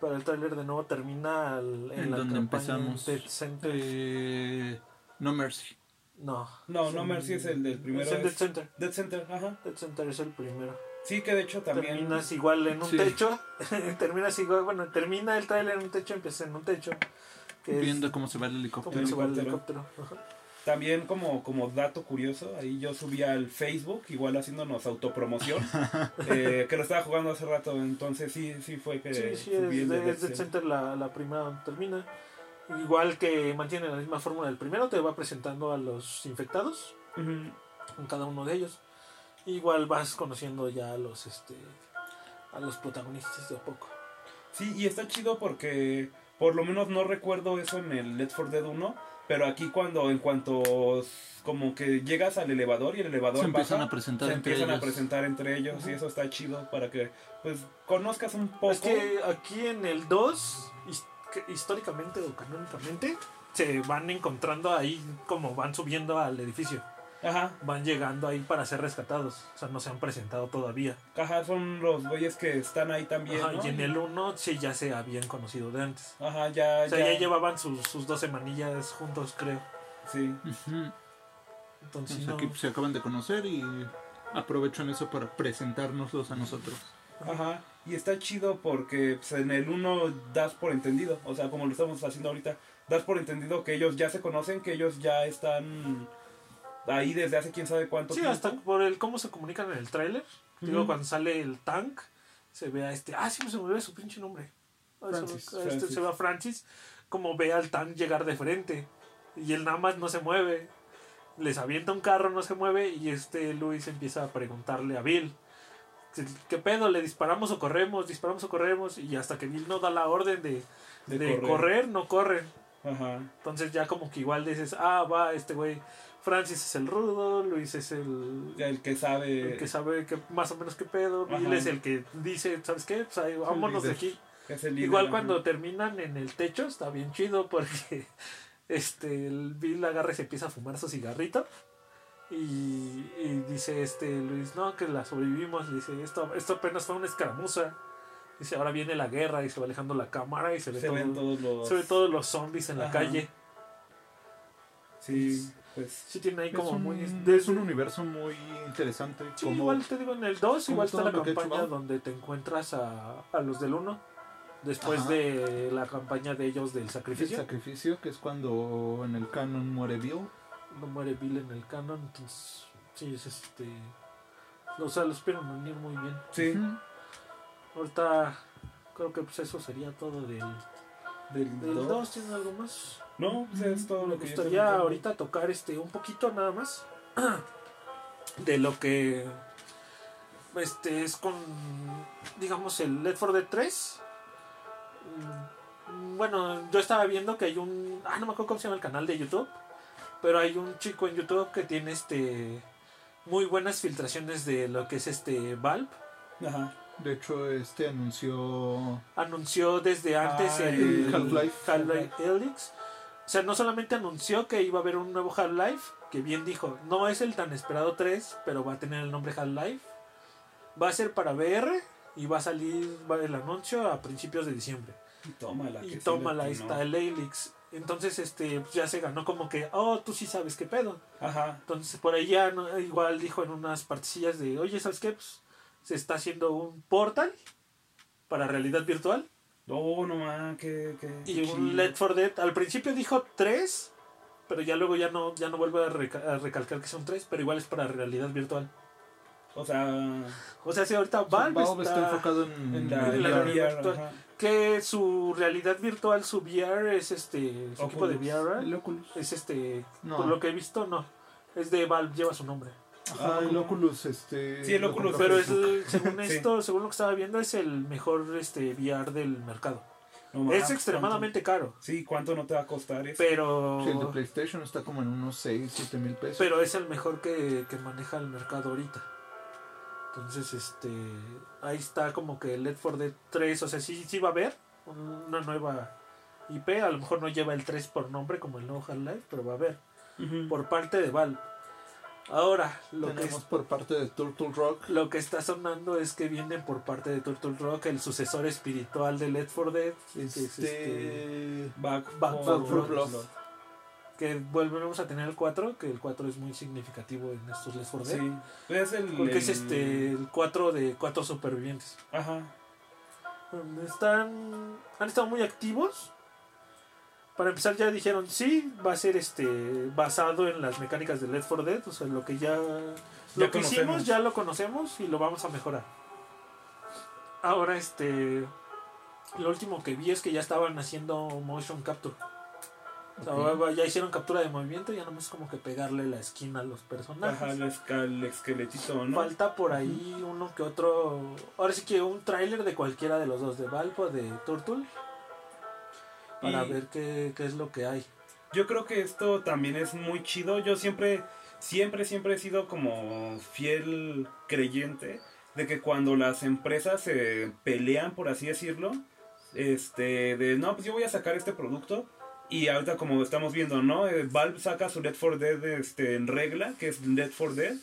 pero el tráiler de nuevo termina al- en, En la donde campaña empezamos. en Dead Center. Eh, no Mercy. No. No, es no Mercy es el del primero. Es Dead Center. Dead Center, ajá. Dead Center es el primero. Sí, que de hecho también. Terminas igual en un Sí. techo. terminas igual, bueno, termina el tráiler en un techo, empieza en un techo. que es Viendo cómo se va el cómo helicóptero. se va el helicóptero. helicóptero. Ajá. También como, como dato curioso, ahí yo subí al Facebook, igual haciéndonos autopromoción, eh, que lo estaba jugando hace rato, entonces sí, sí fue que Sí, sí, subí es, el de de- Dead Dead Center. Center la, la primera termina. Igual que mantiene la misma fórmula del primero, te va presentando a los infectados, en cada uno de ellos. Igual vas conociendo ya a los este a los protagonistas de a poco. Sí, y está chido porque por lo menos no recuerdo eso en el Let's for Dead 1, pero aquí cuando en cuanto como que llegas al elevador y el elevador Se empiezan baja, a presentar se entre empiezan a ellos. presentar entre ellos y eso está chido para que pues conozcas un poco. Es que aquí en el 2, his- que históricamente o canónicamente, se van encontrando ahí como van subiendo al edificio. Ajá, Van llegando ahí para ser rescatados. O sea, no se han presentado todavía. ajá, son los güeyes que están ahí también, Ajá, ¿no? Y en el 1 sí ya se habían conocido de antes. Ajá, ya, O sea, ya, ya llevaban sus, sus dos semanillas juntos, creo. Sí. Entonces, aquí se acaban de conocer y aprovechan eso para presentárnoslos a nosotros. Ajá, y está chido porque pues, en el 1 das por entendido, o sea, como lo estamos haciendo ahorita, das por entendido que ellos ya se conocen, que ellos ya están ahí desde hace quién sabe cuánto Sí, tiempo. hasta por el cómo se comunican en el tráiler. Digo, cuando sale el tank, se ve a este... Ah, sí, se me olvidó su pinche nombre. Ah, se me- Francis, este Francis. se ve a Francis, como ve al tank llegar de frente. Y él nada más no se mueve. Les avienta un carro, no se mueve. Y este Luis empieza a preguntarle a Bill. ¿Qué- ¿Qué pedo? ¿Le disparamos o corremos? ¿Disparamos o corremos? Y hasta que Bill no da la orden de, De de correr. correr. no corren. Ajá. Entonces ya como que igual dices, ah, va, este güey, Francis es el rudo, Luis es el, El que sabe. el que sabe que, más o menos qué pedo. Bill es el que dice, ¿sabes qué? Pues ahí, vámonos de aquí. Igual ajá. cuando terminan en el techo está bien chido porque este el Bill agarra y se empieza a fumar su cigarrito y, y dice este Luis, no, que la sobrevivimos, dice, esto, esto apenas fue una escaramuza. Dice, ahora viene la guerra y se va alejando la cámara y se ve, Se todo- ven todos los. se ve todos los zombies en la calle. Sí, pues. Sí tiene ahí Es como un, muy... es un universo muy interesante. Sí, como- igual te digo, en el 2 como igual está la campaña Valve. donde te encuentras a, a los del 1. Después Ajá. de la campaña de ellos del el sacrificio. sacrificio, que es cuando en el canon muere Bill. no muere Bill en el canon, entonces sí es este o sea, lo espero unir muy bien. Sí. Ahorita creo que pues eso sería todo del del del dos. 2, ¿tiene algo más? No, pues es todo Me lo que yo gustaría ahorita tocar este un poquito nada más de lo que este es con digamos el Left 4 Dead 3. Mm, Bueno, yo estaba viendo que hay un ah no me acuerdo cómo se llama el canal de YouTube, pero hay un chico en YouTube que tiene este muy buenas filtraciones de lo que es este Valve. Ajá. De hecho, este anunció Anunció desde antes Ah, el el Half-Life. Half-Life Helix. O sea, no solamente anunció que iba a haber un nuevo Half-Life, que bien dijo, no es el tan esperado 3, pero va a tener el nombre Half-Life. Va a ser para VR y va a salir el anuncio a principios de diciembre. Y tómala. Y tómala, ahí está el Helix. Entonces, este, pues ya se ganó como que, oh, tú sí sabes qué pedo. Ajá. Entonces, por ahí ya no- igual dijo en unas partecillas de, oye, ¿sabes qué? Pues, se está haciendo un portal para realidad virtual. No, no más, que. que Y un. Left 4 Dead. Al principio dijo 3, pero ya luego ya no, ya no vuelve a, reca- a recalcar que son 3, pero igual es para realidad virtual. O sea, O sea, si ahorita Valve, Valve está, está, enfocado en, en la, en realidad virtual. ajá. que su realidad virtual, su VR es este, su equipo de. VR el Oculus. es este, No. por lo que he visto, no. Es de Valve, lleva su nombre. Ajá, Ah, el. Oculus, este. Sí, el Oculus, Pero es según Sí. esto, según lo que estaba viendo, es el mejor este VR del mercado. No es extremadamente caro. Sí, ¿cuánto no te va a costar eso? pero Sí, el de PlayStation está como en unos 6, 7 mil pesos. pero es el mejor que, que maneja el mercado ahorita. Entonces, este, ahí está como que el Left 4 Dead 3, o sea, sí, sí va a haber una nueva IP, a lo mejor no lleva el 3 por nombre como el nuevo Half-Life, pero va a haber por parte de Valve. Ahora, lo que, Tenemos es- por parte de Turtle Rock. lo que está sonando es que vienen por parte de Turtle Rock el sucesor espiritual de Left 4 Dead, que es este, Este. Back, Back for for Blood. Blood. que volvemos a tener el 4, que el 4 es muy significativo en estos Left 4 Dead. Sí. Es el. Porque es el- este el 4 de cuatro supervivientes. Ajá. Están han estado muy activos. Para empezar ya dijeron, sí, va a ser este basado en las mecánicas de Left 4 Dead, o sea, lo que ya Ya lo que hicimos ya lo conocemos y lo vamos a mejorar. Ahora este lo último que vi es que ya estaban haciendo motion capture. O sea, ya hicieron captura de movimiento, ya nomás como que pegarle la esquina a los personajes. Ajá, el, esqueletito, ¿no? Falta por ahí uno que otro. Ahora sí que un tráiler de cualquiera de los dos, de Valve o de Turtle. Para Y- ver qué, qué es lo que hay. Yo creo que esto también es muy chido. Yo siempre, siempre, siempre he sido como fiel creyente de que cuando las empresas se pelean, por así decirlo, este, de no, pues yo voy a sacar este producto. Y ahorita como estamos viendo, ¿no? Eh, Valve saca su Left 4 Dead este, en regla, que es Left 4 Dead.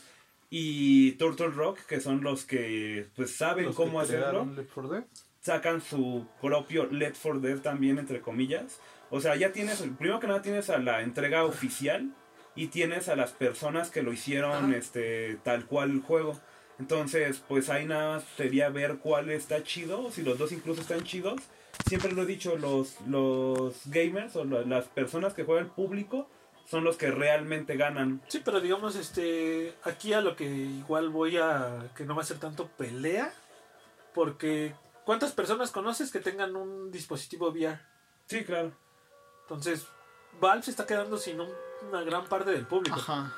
Y Turtle Rock, que son los que pues saben Los cómo que hacerlo crearon Left 4 Dead. Sacan su propio Let for Dead también, entre comillas. O sea, ya tienes, primero que nada tienes a la entrega oficial y tienes a las personas que lo hicieron Ajá. este tal cual el juego. Entonces, pues ahí nada más sería ver cuál está chido, si los dos incluso están chidos. Siempre lo he dicho, los, los gamers o la- las personas que juegan público son los que realmente ganan. Sí, pero digamos, este. Aquí a lo que igual voy a. que no va a ser tanto pelea. Porque. ¿Cuántas personas conoces que tengan un dispositivo VR? Sí, claro. Entonces, Valve se está quedando sin un- una gran parte del público. Ajá.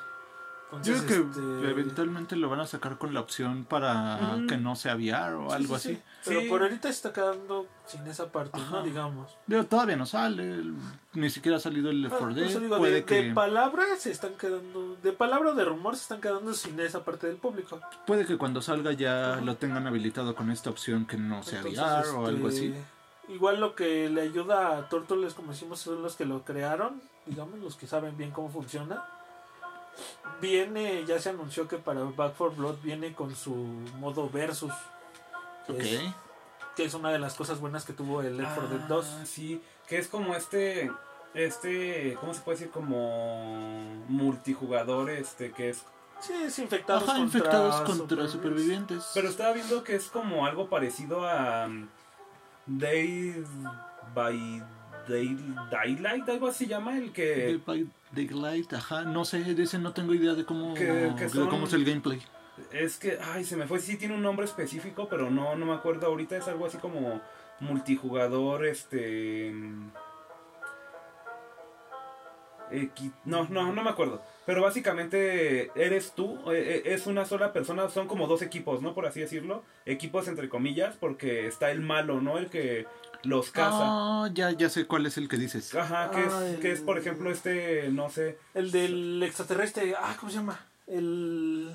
Yo Entonces, creo que este, eventualmente lo van a sacar con la opción para que no sea VR o sí, algo sí, así. sí. Pero Sí. por ahorita se está quedando sin esa parte, Ajá. ¿no? Digamos. Digo, todavía no sale, el- ni siquiera ha salido el Ah, 4 por eso Dead. digo, puede de, que, de palabra se están quedando, de palabra o de rumor se están quedando sin esa parte del público. puede que cuando salga ya lo tengan habilitado con esta opción que no sea Entonces, VR o algo este, así. Igual lo que le ayuda a Turtles, como decimos, son los que lo crearon, digamos, los que saben bien cómo funciona. Viene, ya se anunció que para Back 4 Blood viene con su modo versus, que, Ok. es, que es una de las cosas buenas que tuvo el Left 4 Dead 2. Ah, sí, que es como este, este, ¿cómo se puede decir? Como multijugador, este, que es... Sí, es infectados Ajá, contra, infectados contra supervivientes. Pero estaba viendo que es como algo parecido a um, Day by Daylight, algo así se llama, el que... Daylight, ajá, no sé, ese no tengo idea de cómo, Que- que de son- cómo es el gameplay. Es que, ay, se me fue, sí tiene un nombre específico, pero no, no me acuerdo ahorita, es algo así como multijugador, este... No, no, no me acuerdo. Pero básicamente eres tú, eh, eh, es una sola persona, son como dos equipos, ¿no? Por así decirlo. Equipos entre comillas, porque está el malo, ¿no? El que los caza. Ah, ya, ya sé cuál es el que dices. Ajá, que, Ah, es, el- que es, por ejemplo, este, no sé, El del extraterrestre, ah, ¿cómo se llama? El...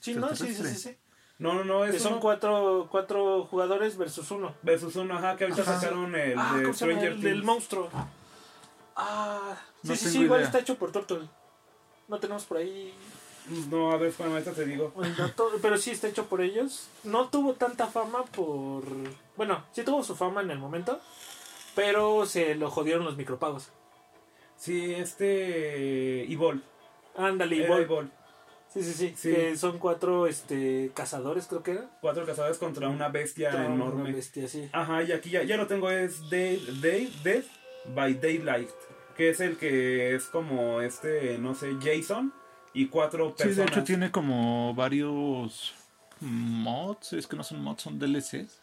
Sí, ¿no? Sí, sí, sí, sí. no, no, no, Que es son uno cuatro, cuatro jugadores versus uno. versus uno, ajá, que ahorita Ajá. sacaron el ah, de ¿cómo se llama? Stranger El del Things. monstruo. Ah, sí, No sí, sí, igual está hecho por Turtle. No tenemos por ahí No, a ver, espérame, ahorita te digo. pero sí está hecho por ellos. No tuvo tanta fama por... Bueno, sí tuvo su fama en el momento, pero se lo jodieron los micropagos. Sí, este. Evolve. Ándale. Evolve. Sí, sí, sí, Sí. Que son cuatro este, cazadores, creo que era. Cuatro cazadores contra una bestia Contra una enorme. bestia, sí. Ajá, y aquí ya, ya lo tengo, es Day, Day, Death by Daylight. Que es el que es como este, no sé, Jason. Y cuatro Sí, de personas. hecho tiene como varios mods, es que no son mods, son DLCs.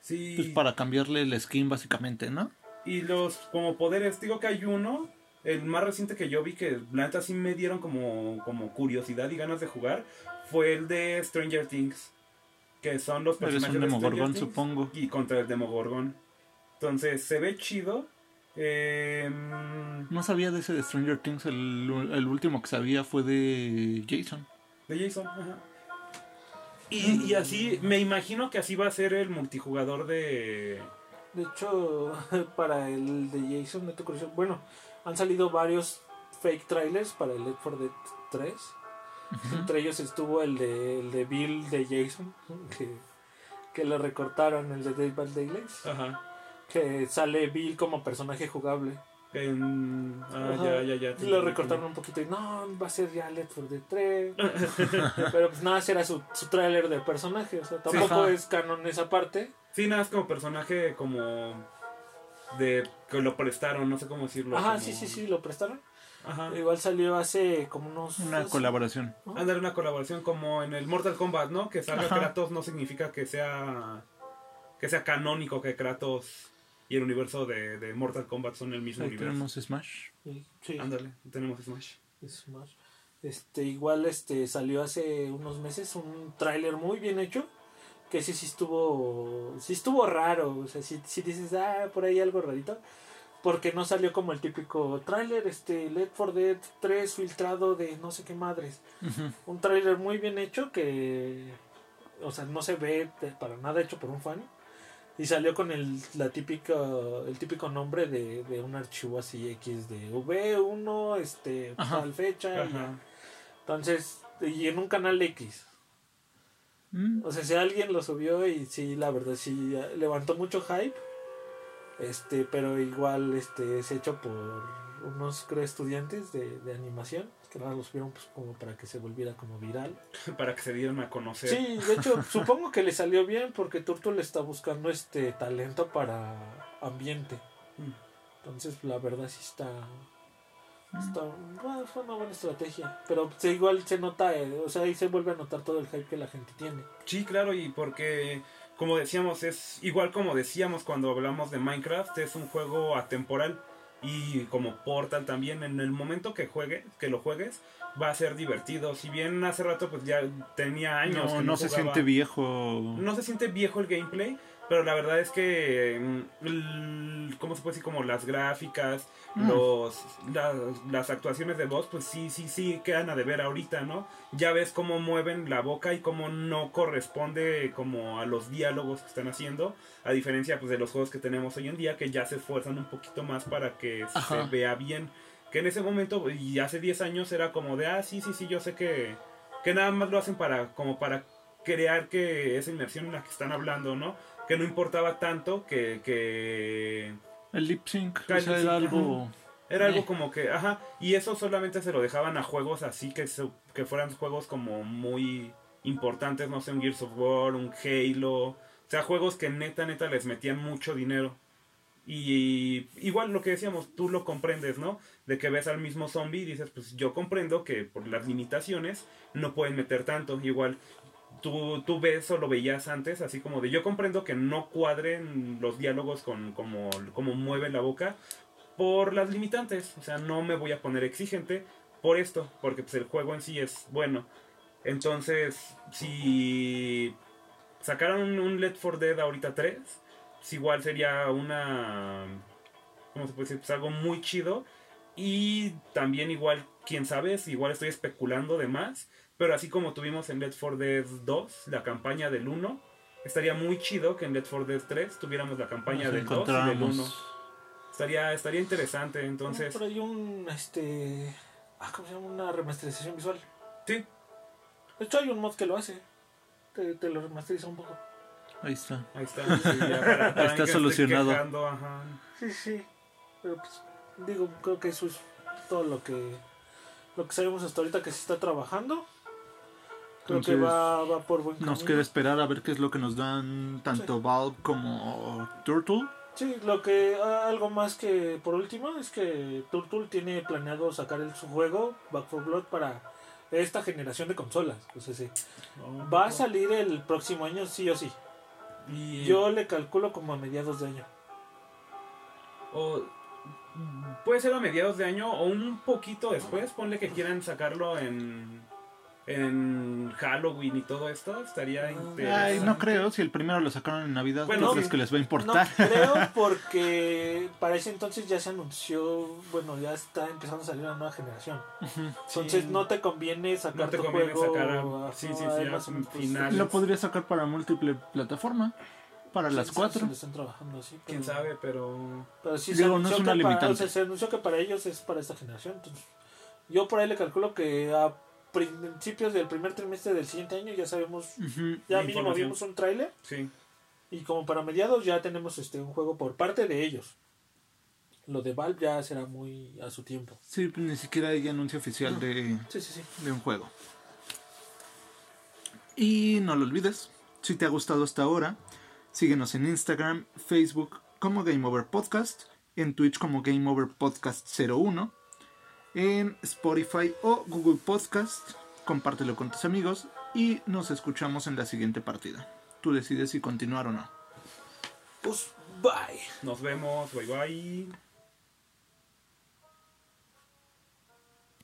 Sí. Pues para cambiarle el skin básicamente, ¿no? Y los como poderes, digo que hay uno, el más reciente que yo vi que la neta sí me dieron como, como curiosidad y ganas de jugar, fue el de Stranger Things. Que son los personajes un de Stranger Demogorgon, Things supongo. Y contra el Demogorgon. Entonces se ve chido. Eh, mm, No sabía de ese de Stranger Things, el, el último que sabía fue de Jason. de Jason, ajá. Y, y así, me imagino que así va a ser el multijugador de... De hecho, para el de Jason, Neto Curioso, bueno, han salido varios fake trailers para el Left 4 Dead 3. Entre ellos estuvo el de, el de Bill de Jason, que, que lo recortaron, el de Dead by Daylight, Ajá. Que sale Bill como personaje jugable. En- ah, Ajá. ya, ya, ya. Y lo recortaron un poquito y no, va a ser ya Left 4 Dead 3. Pero pues nada, ese era su, su trailer de personaje, o sea, tampoco es canon esa parte. Sí, nada, es como personaje como de que lo prestaron, no sé cómo decirlo. Ajá, como- sí, sí, sí, lo prestaron. Ajá. Igual salió hace como unos... Una hace- colaboración. Ándale una colaboración como en el Mortal Kombat, ¿no? Que salga Ajá. Kratos no significa que sea que sea canónico que Kratos y el universo de, de Mortal Kombat son el mismo Ahí universo. tenemos Smash. Sí, sí, Ándale, tenemos Smash. más. Este, igual este salió hace unos meses un tráiler muy bien hecho. Que sí, sí estuvo. Sí estuvo raro. O sea, si dices, ah, por ahí algo rarito. Porque no salió como el típico tráiler, este, Left 4 Dead 3 filtrado de no sé qué madres. Un tráiler muy bien hecho que. O sea, no se ve para nada hecho por un fan. Y salió con el, la típica, el típico nombre de, de un archivo así X de V1, este, Ajá. tal fecha. y. Entonces, y en un canal X. Mm, O sea, si alguien lo subió y sí, la verdad, sí, levantó mucho hype. Este, pero igual, este, es hecho por unos, creo, estudiantes de, de animación. Que nada, los vieron pues, como para que se volviera como viral. Para que se dieran a conocer. Sí, de hecho, supongo que le salió bien porque Turtle está buscando este talento para ambiente. Mm. Entonces, la verdad sí está. está bueno, fue una buena estrategia. Pero sí, igual se nota, eh, o sea, ahí se vuelve a notar todo el hype que la gente tiene. Sí, claro, y porque, como decíamos, es igual como decíamos cuando hablamos de Minecraft, es un juego atemporal. Y como Portal también, en el momento que juegue, que lo juegues, va a ser divertido. Si bien hace rato pues ya tenía años No, que no se siente viejo. no se siente viejo el gameplay, pero la verdad es que, mm, ¿cómo se puede decir? Como las gráficas, Mm. los, las, las actuaciones de voz, pues sí, sí, sí quedan a deber ahorita, ¿no? Ya ves cómo mueven la boca y cómo no corresponde como a los diálogos que están haciendo, a diferencia pues de los juegos que tenemos hoy en día, que ya se esfuerzan un poquito más para que Ajá. se vea bien. Que en ese momento, y hace 10 años, era como de, ah, sí, sí, sí, yo sé que, que nada más lo hacen para, como para crear que esa inmersión en la que están hablando, ¿no? Que no importaba tanto que, que El lip sync o sea, era algo. era algo como que, ajá, y eso solamente se lo dejaban a juegos así que, se- que fueran juegos como muy importantes, no sé, un Gears of War, un Halo, o sea, juegos que neta, neta les metían mucho dinero. Y igual lo que decíamos, tú lo comprendes, ¿no? De que ves al mismo zombie y dices, pues yo comprendo que por las limitaciones no pueden meter tanto. Igual tú, tú ves o lo veías antes, así como de yo comprendo que no cuadren los diálogos con como, mueve la boca por las limitantes. O sea, no me voy a poner exigente por esto, porque pues el juego en sí es bueno. Entonces, si sacaran un, Let for Dead ahorita 3, pues igual sería una... ¿Cómo se puede decir? Pues algo muy chido. Y también igual, quién sabe, igual estoy especulando de más. Pero así como tuvimos en Let for Dead 2, la campaña del 1, estaría muy chido que en Let for Dead 3 tuviéramos la campaña nos del 2 y del 1. encontráramos. Estaría, estaría interesante, entonces... Por ahí un, este... Ah, ¿cómo se llama? Una remasterización visual. Sí, De hecho hay un mod que lo hace. Te, te lo remasteriza un poco. Ahí está. ahí está. sí, ya para- para Está que esté solucionado. quejando, ajá. Sí, sí. Pero pues, digo, creo que eso es todo lo que lo que sabemos hasta ahorita que se está trabajando. Creo que va, va por buen camino. Nos queda esperar a ver qué es lo que nos dan tanto Valve como Turtle. Sí, lo que algo más que por último es que Turtle tiene planeado sacar el, su juego Back 4 Blood para esta generación de consolas. O sea, sí. Va a salir el próximo año sí o sí. Y Yo le calculo como a mediados de año. o puede ser a mediados de año o un poquito después. Ponle que quieran sacarlo en en Halloween y todo esto. Estaría interesante. Ay, no creo. Si el primero lo sacaron en Navidad, Bueno, ¿tú crees que les va a No importar? creo porque para ese entonces ya se anunció, bueno, ya está empezando a salir una nueva generación. Entonces Sí. no te conviene sacar No te tu conviene juego. sacar a- sí, sí, sí, a pues, finales. Lo podría sacar para múltiple plataforma. Para las sí, cuatro. sí, lo están trabajando así. Quién pero- sabe, pero Pero sí Digo, se, no es anunció una que para, limitante. o sea, se anunció que para ellos es para esta generación. Entonces, yo por ahí le calculo que a principios del primer trimestre del siguiente año ya sabemos, Ujú. ya La mínimo vimos un tráiler sí. y como para mediados ya tenemos este un juego por parte de ellos. Lo de Valve ya será muy a su tiempo. Sí, ni siquiera hay anuncio oficial de, Sí, sí, sí. de un juego. Y no lo olvides, si te ha gustado hasta ahora, síguenos en Instagram, Facebook como Game Over Podcast, en Twitch como Game Over Podcast 01, en Spotify o Google Podcast, compártelo con tus amigos y nos escuchamos en la siguiente partida. Tú decides si continuar o no. Pues bye. Nos vemos. Bye bye.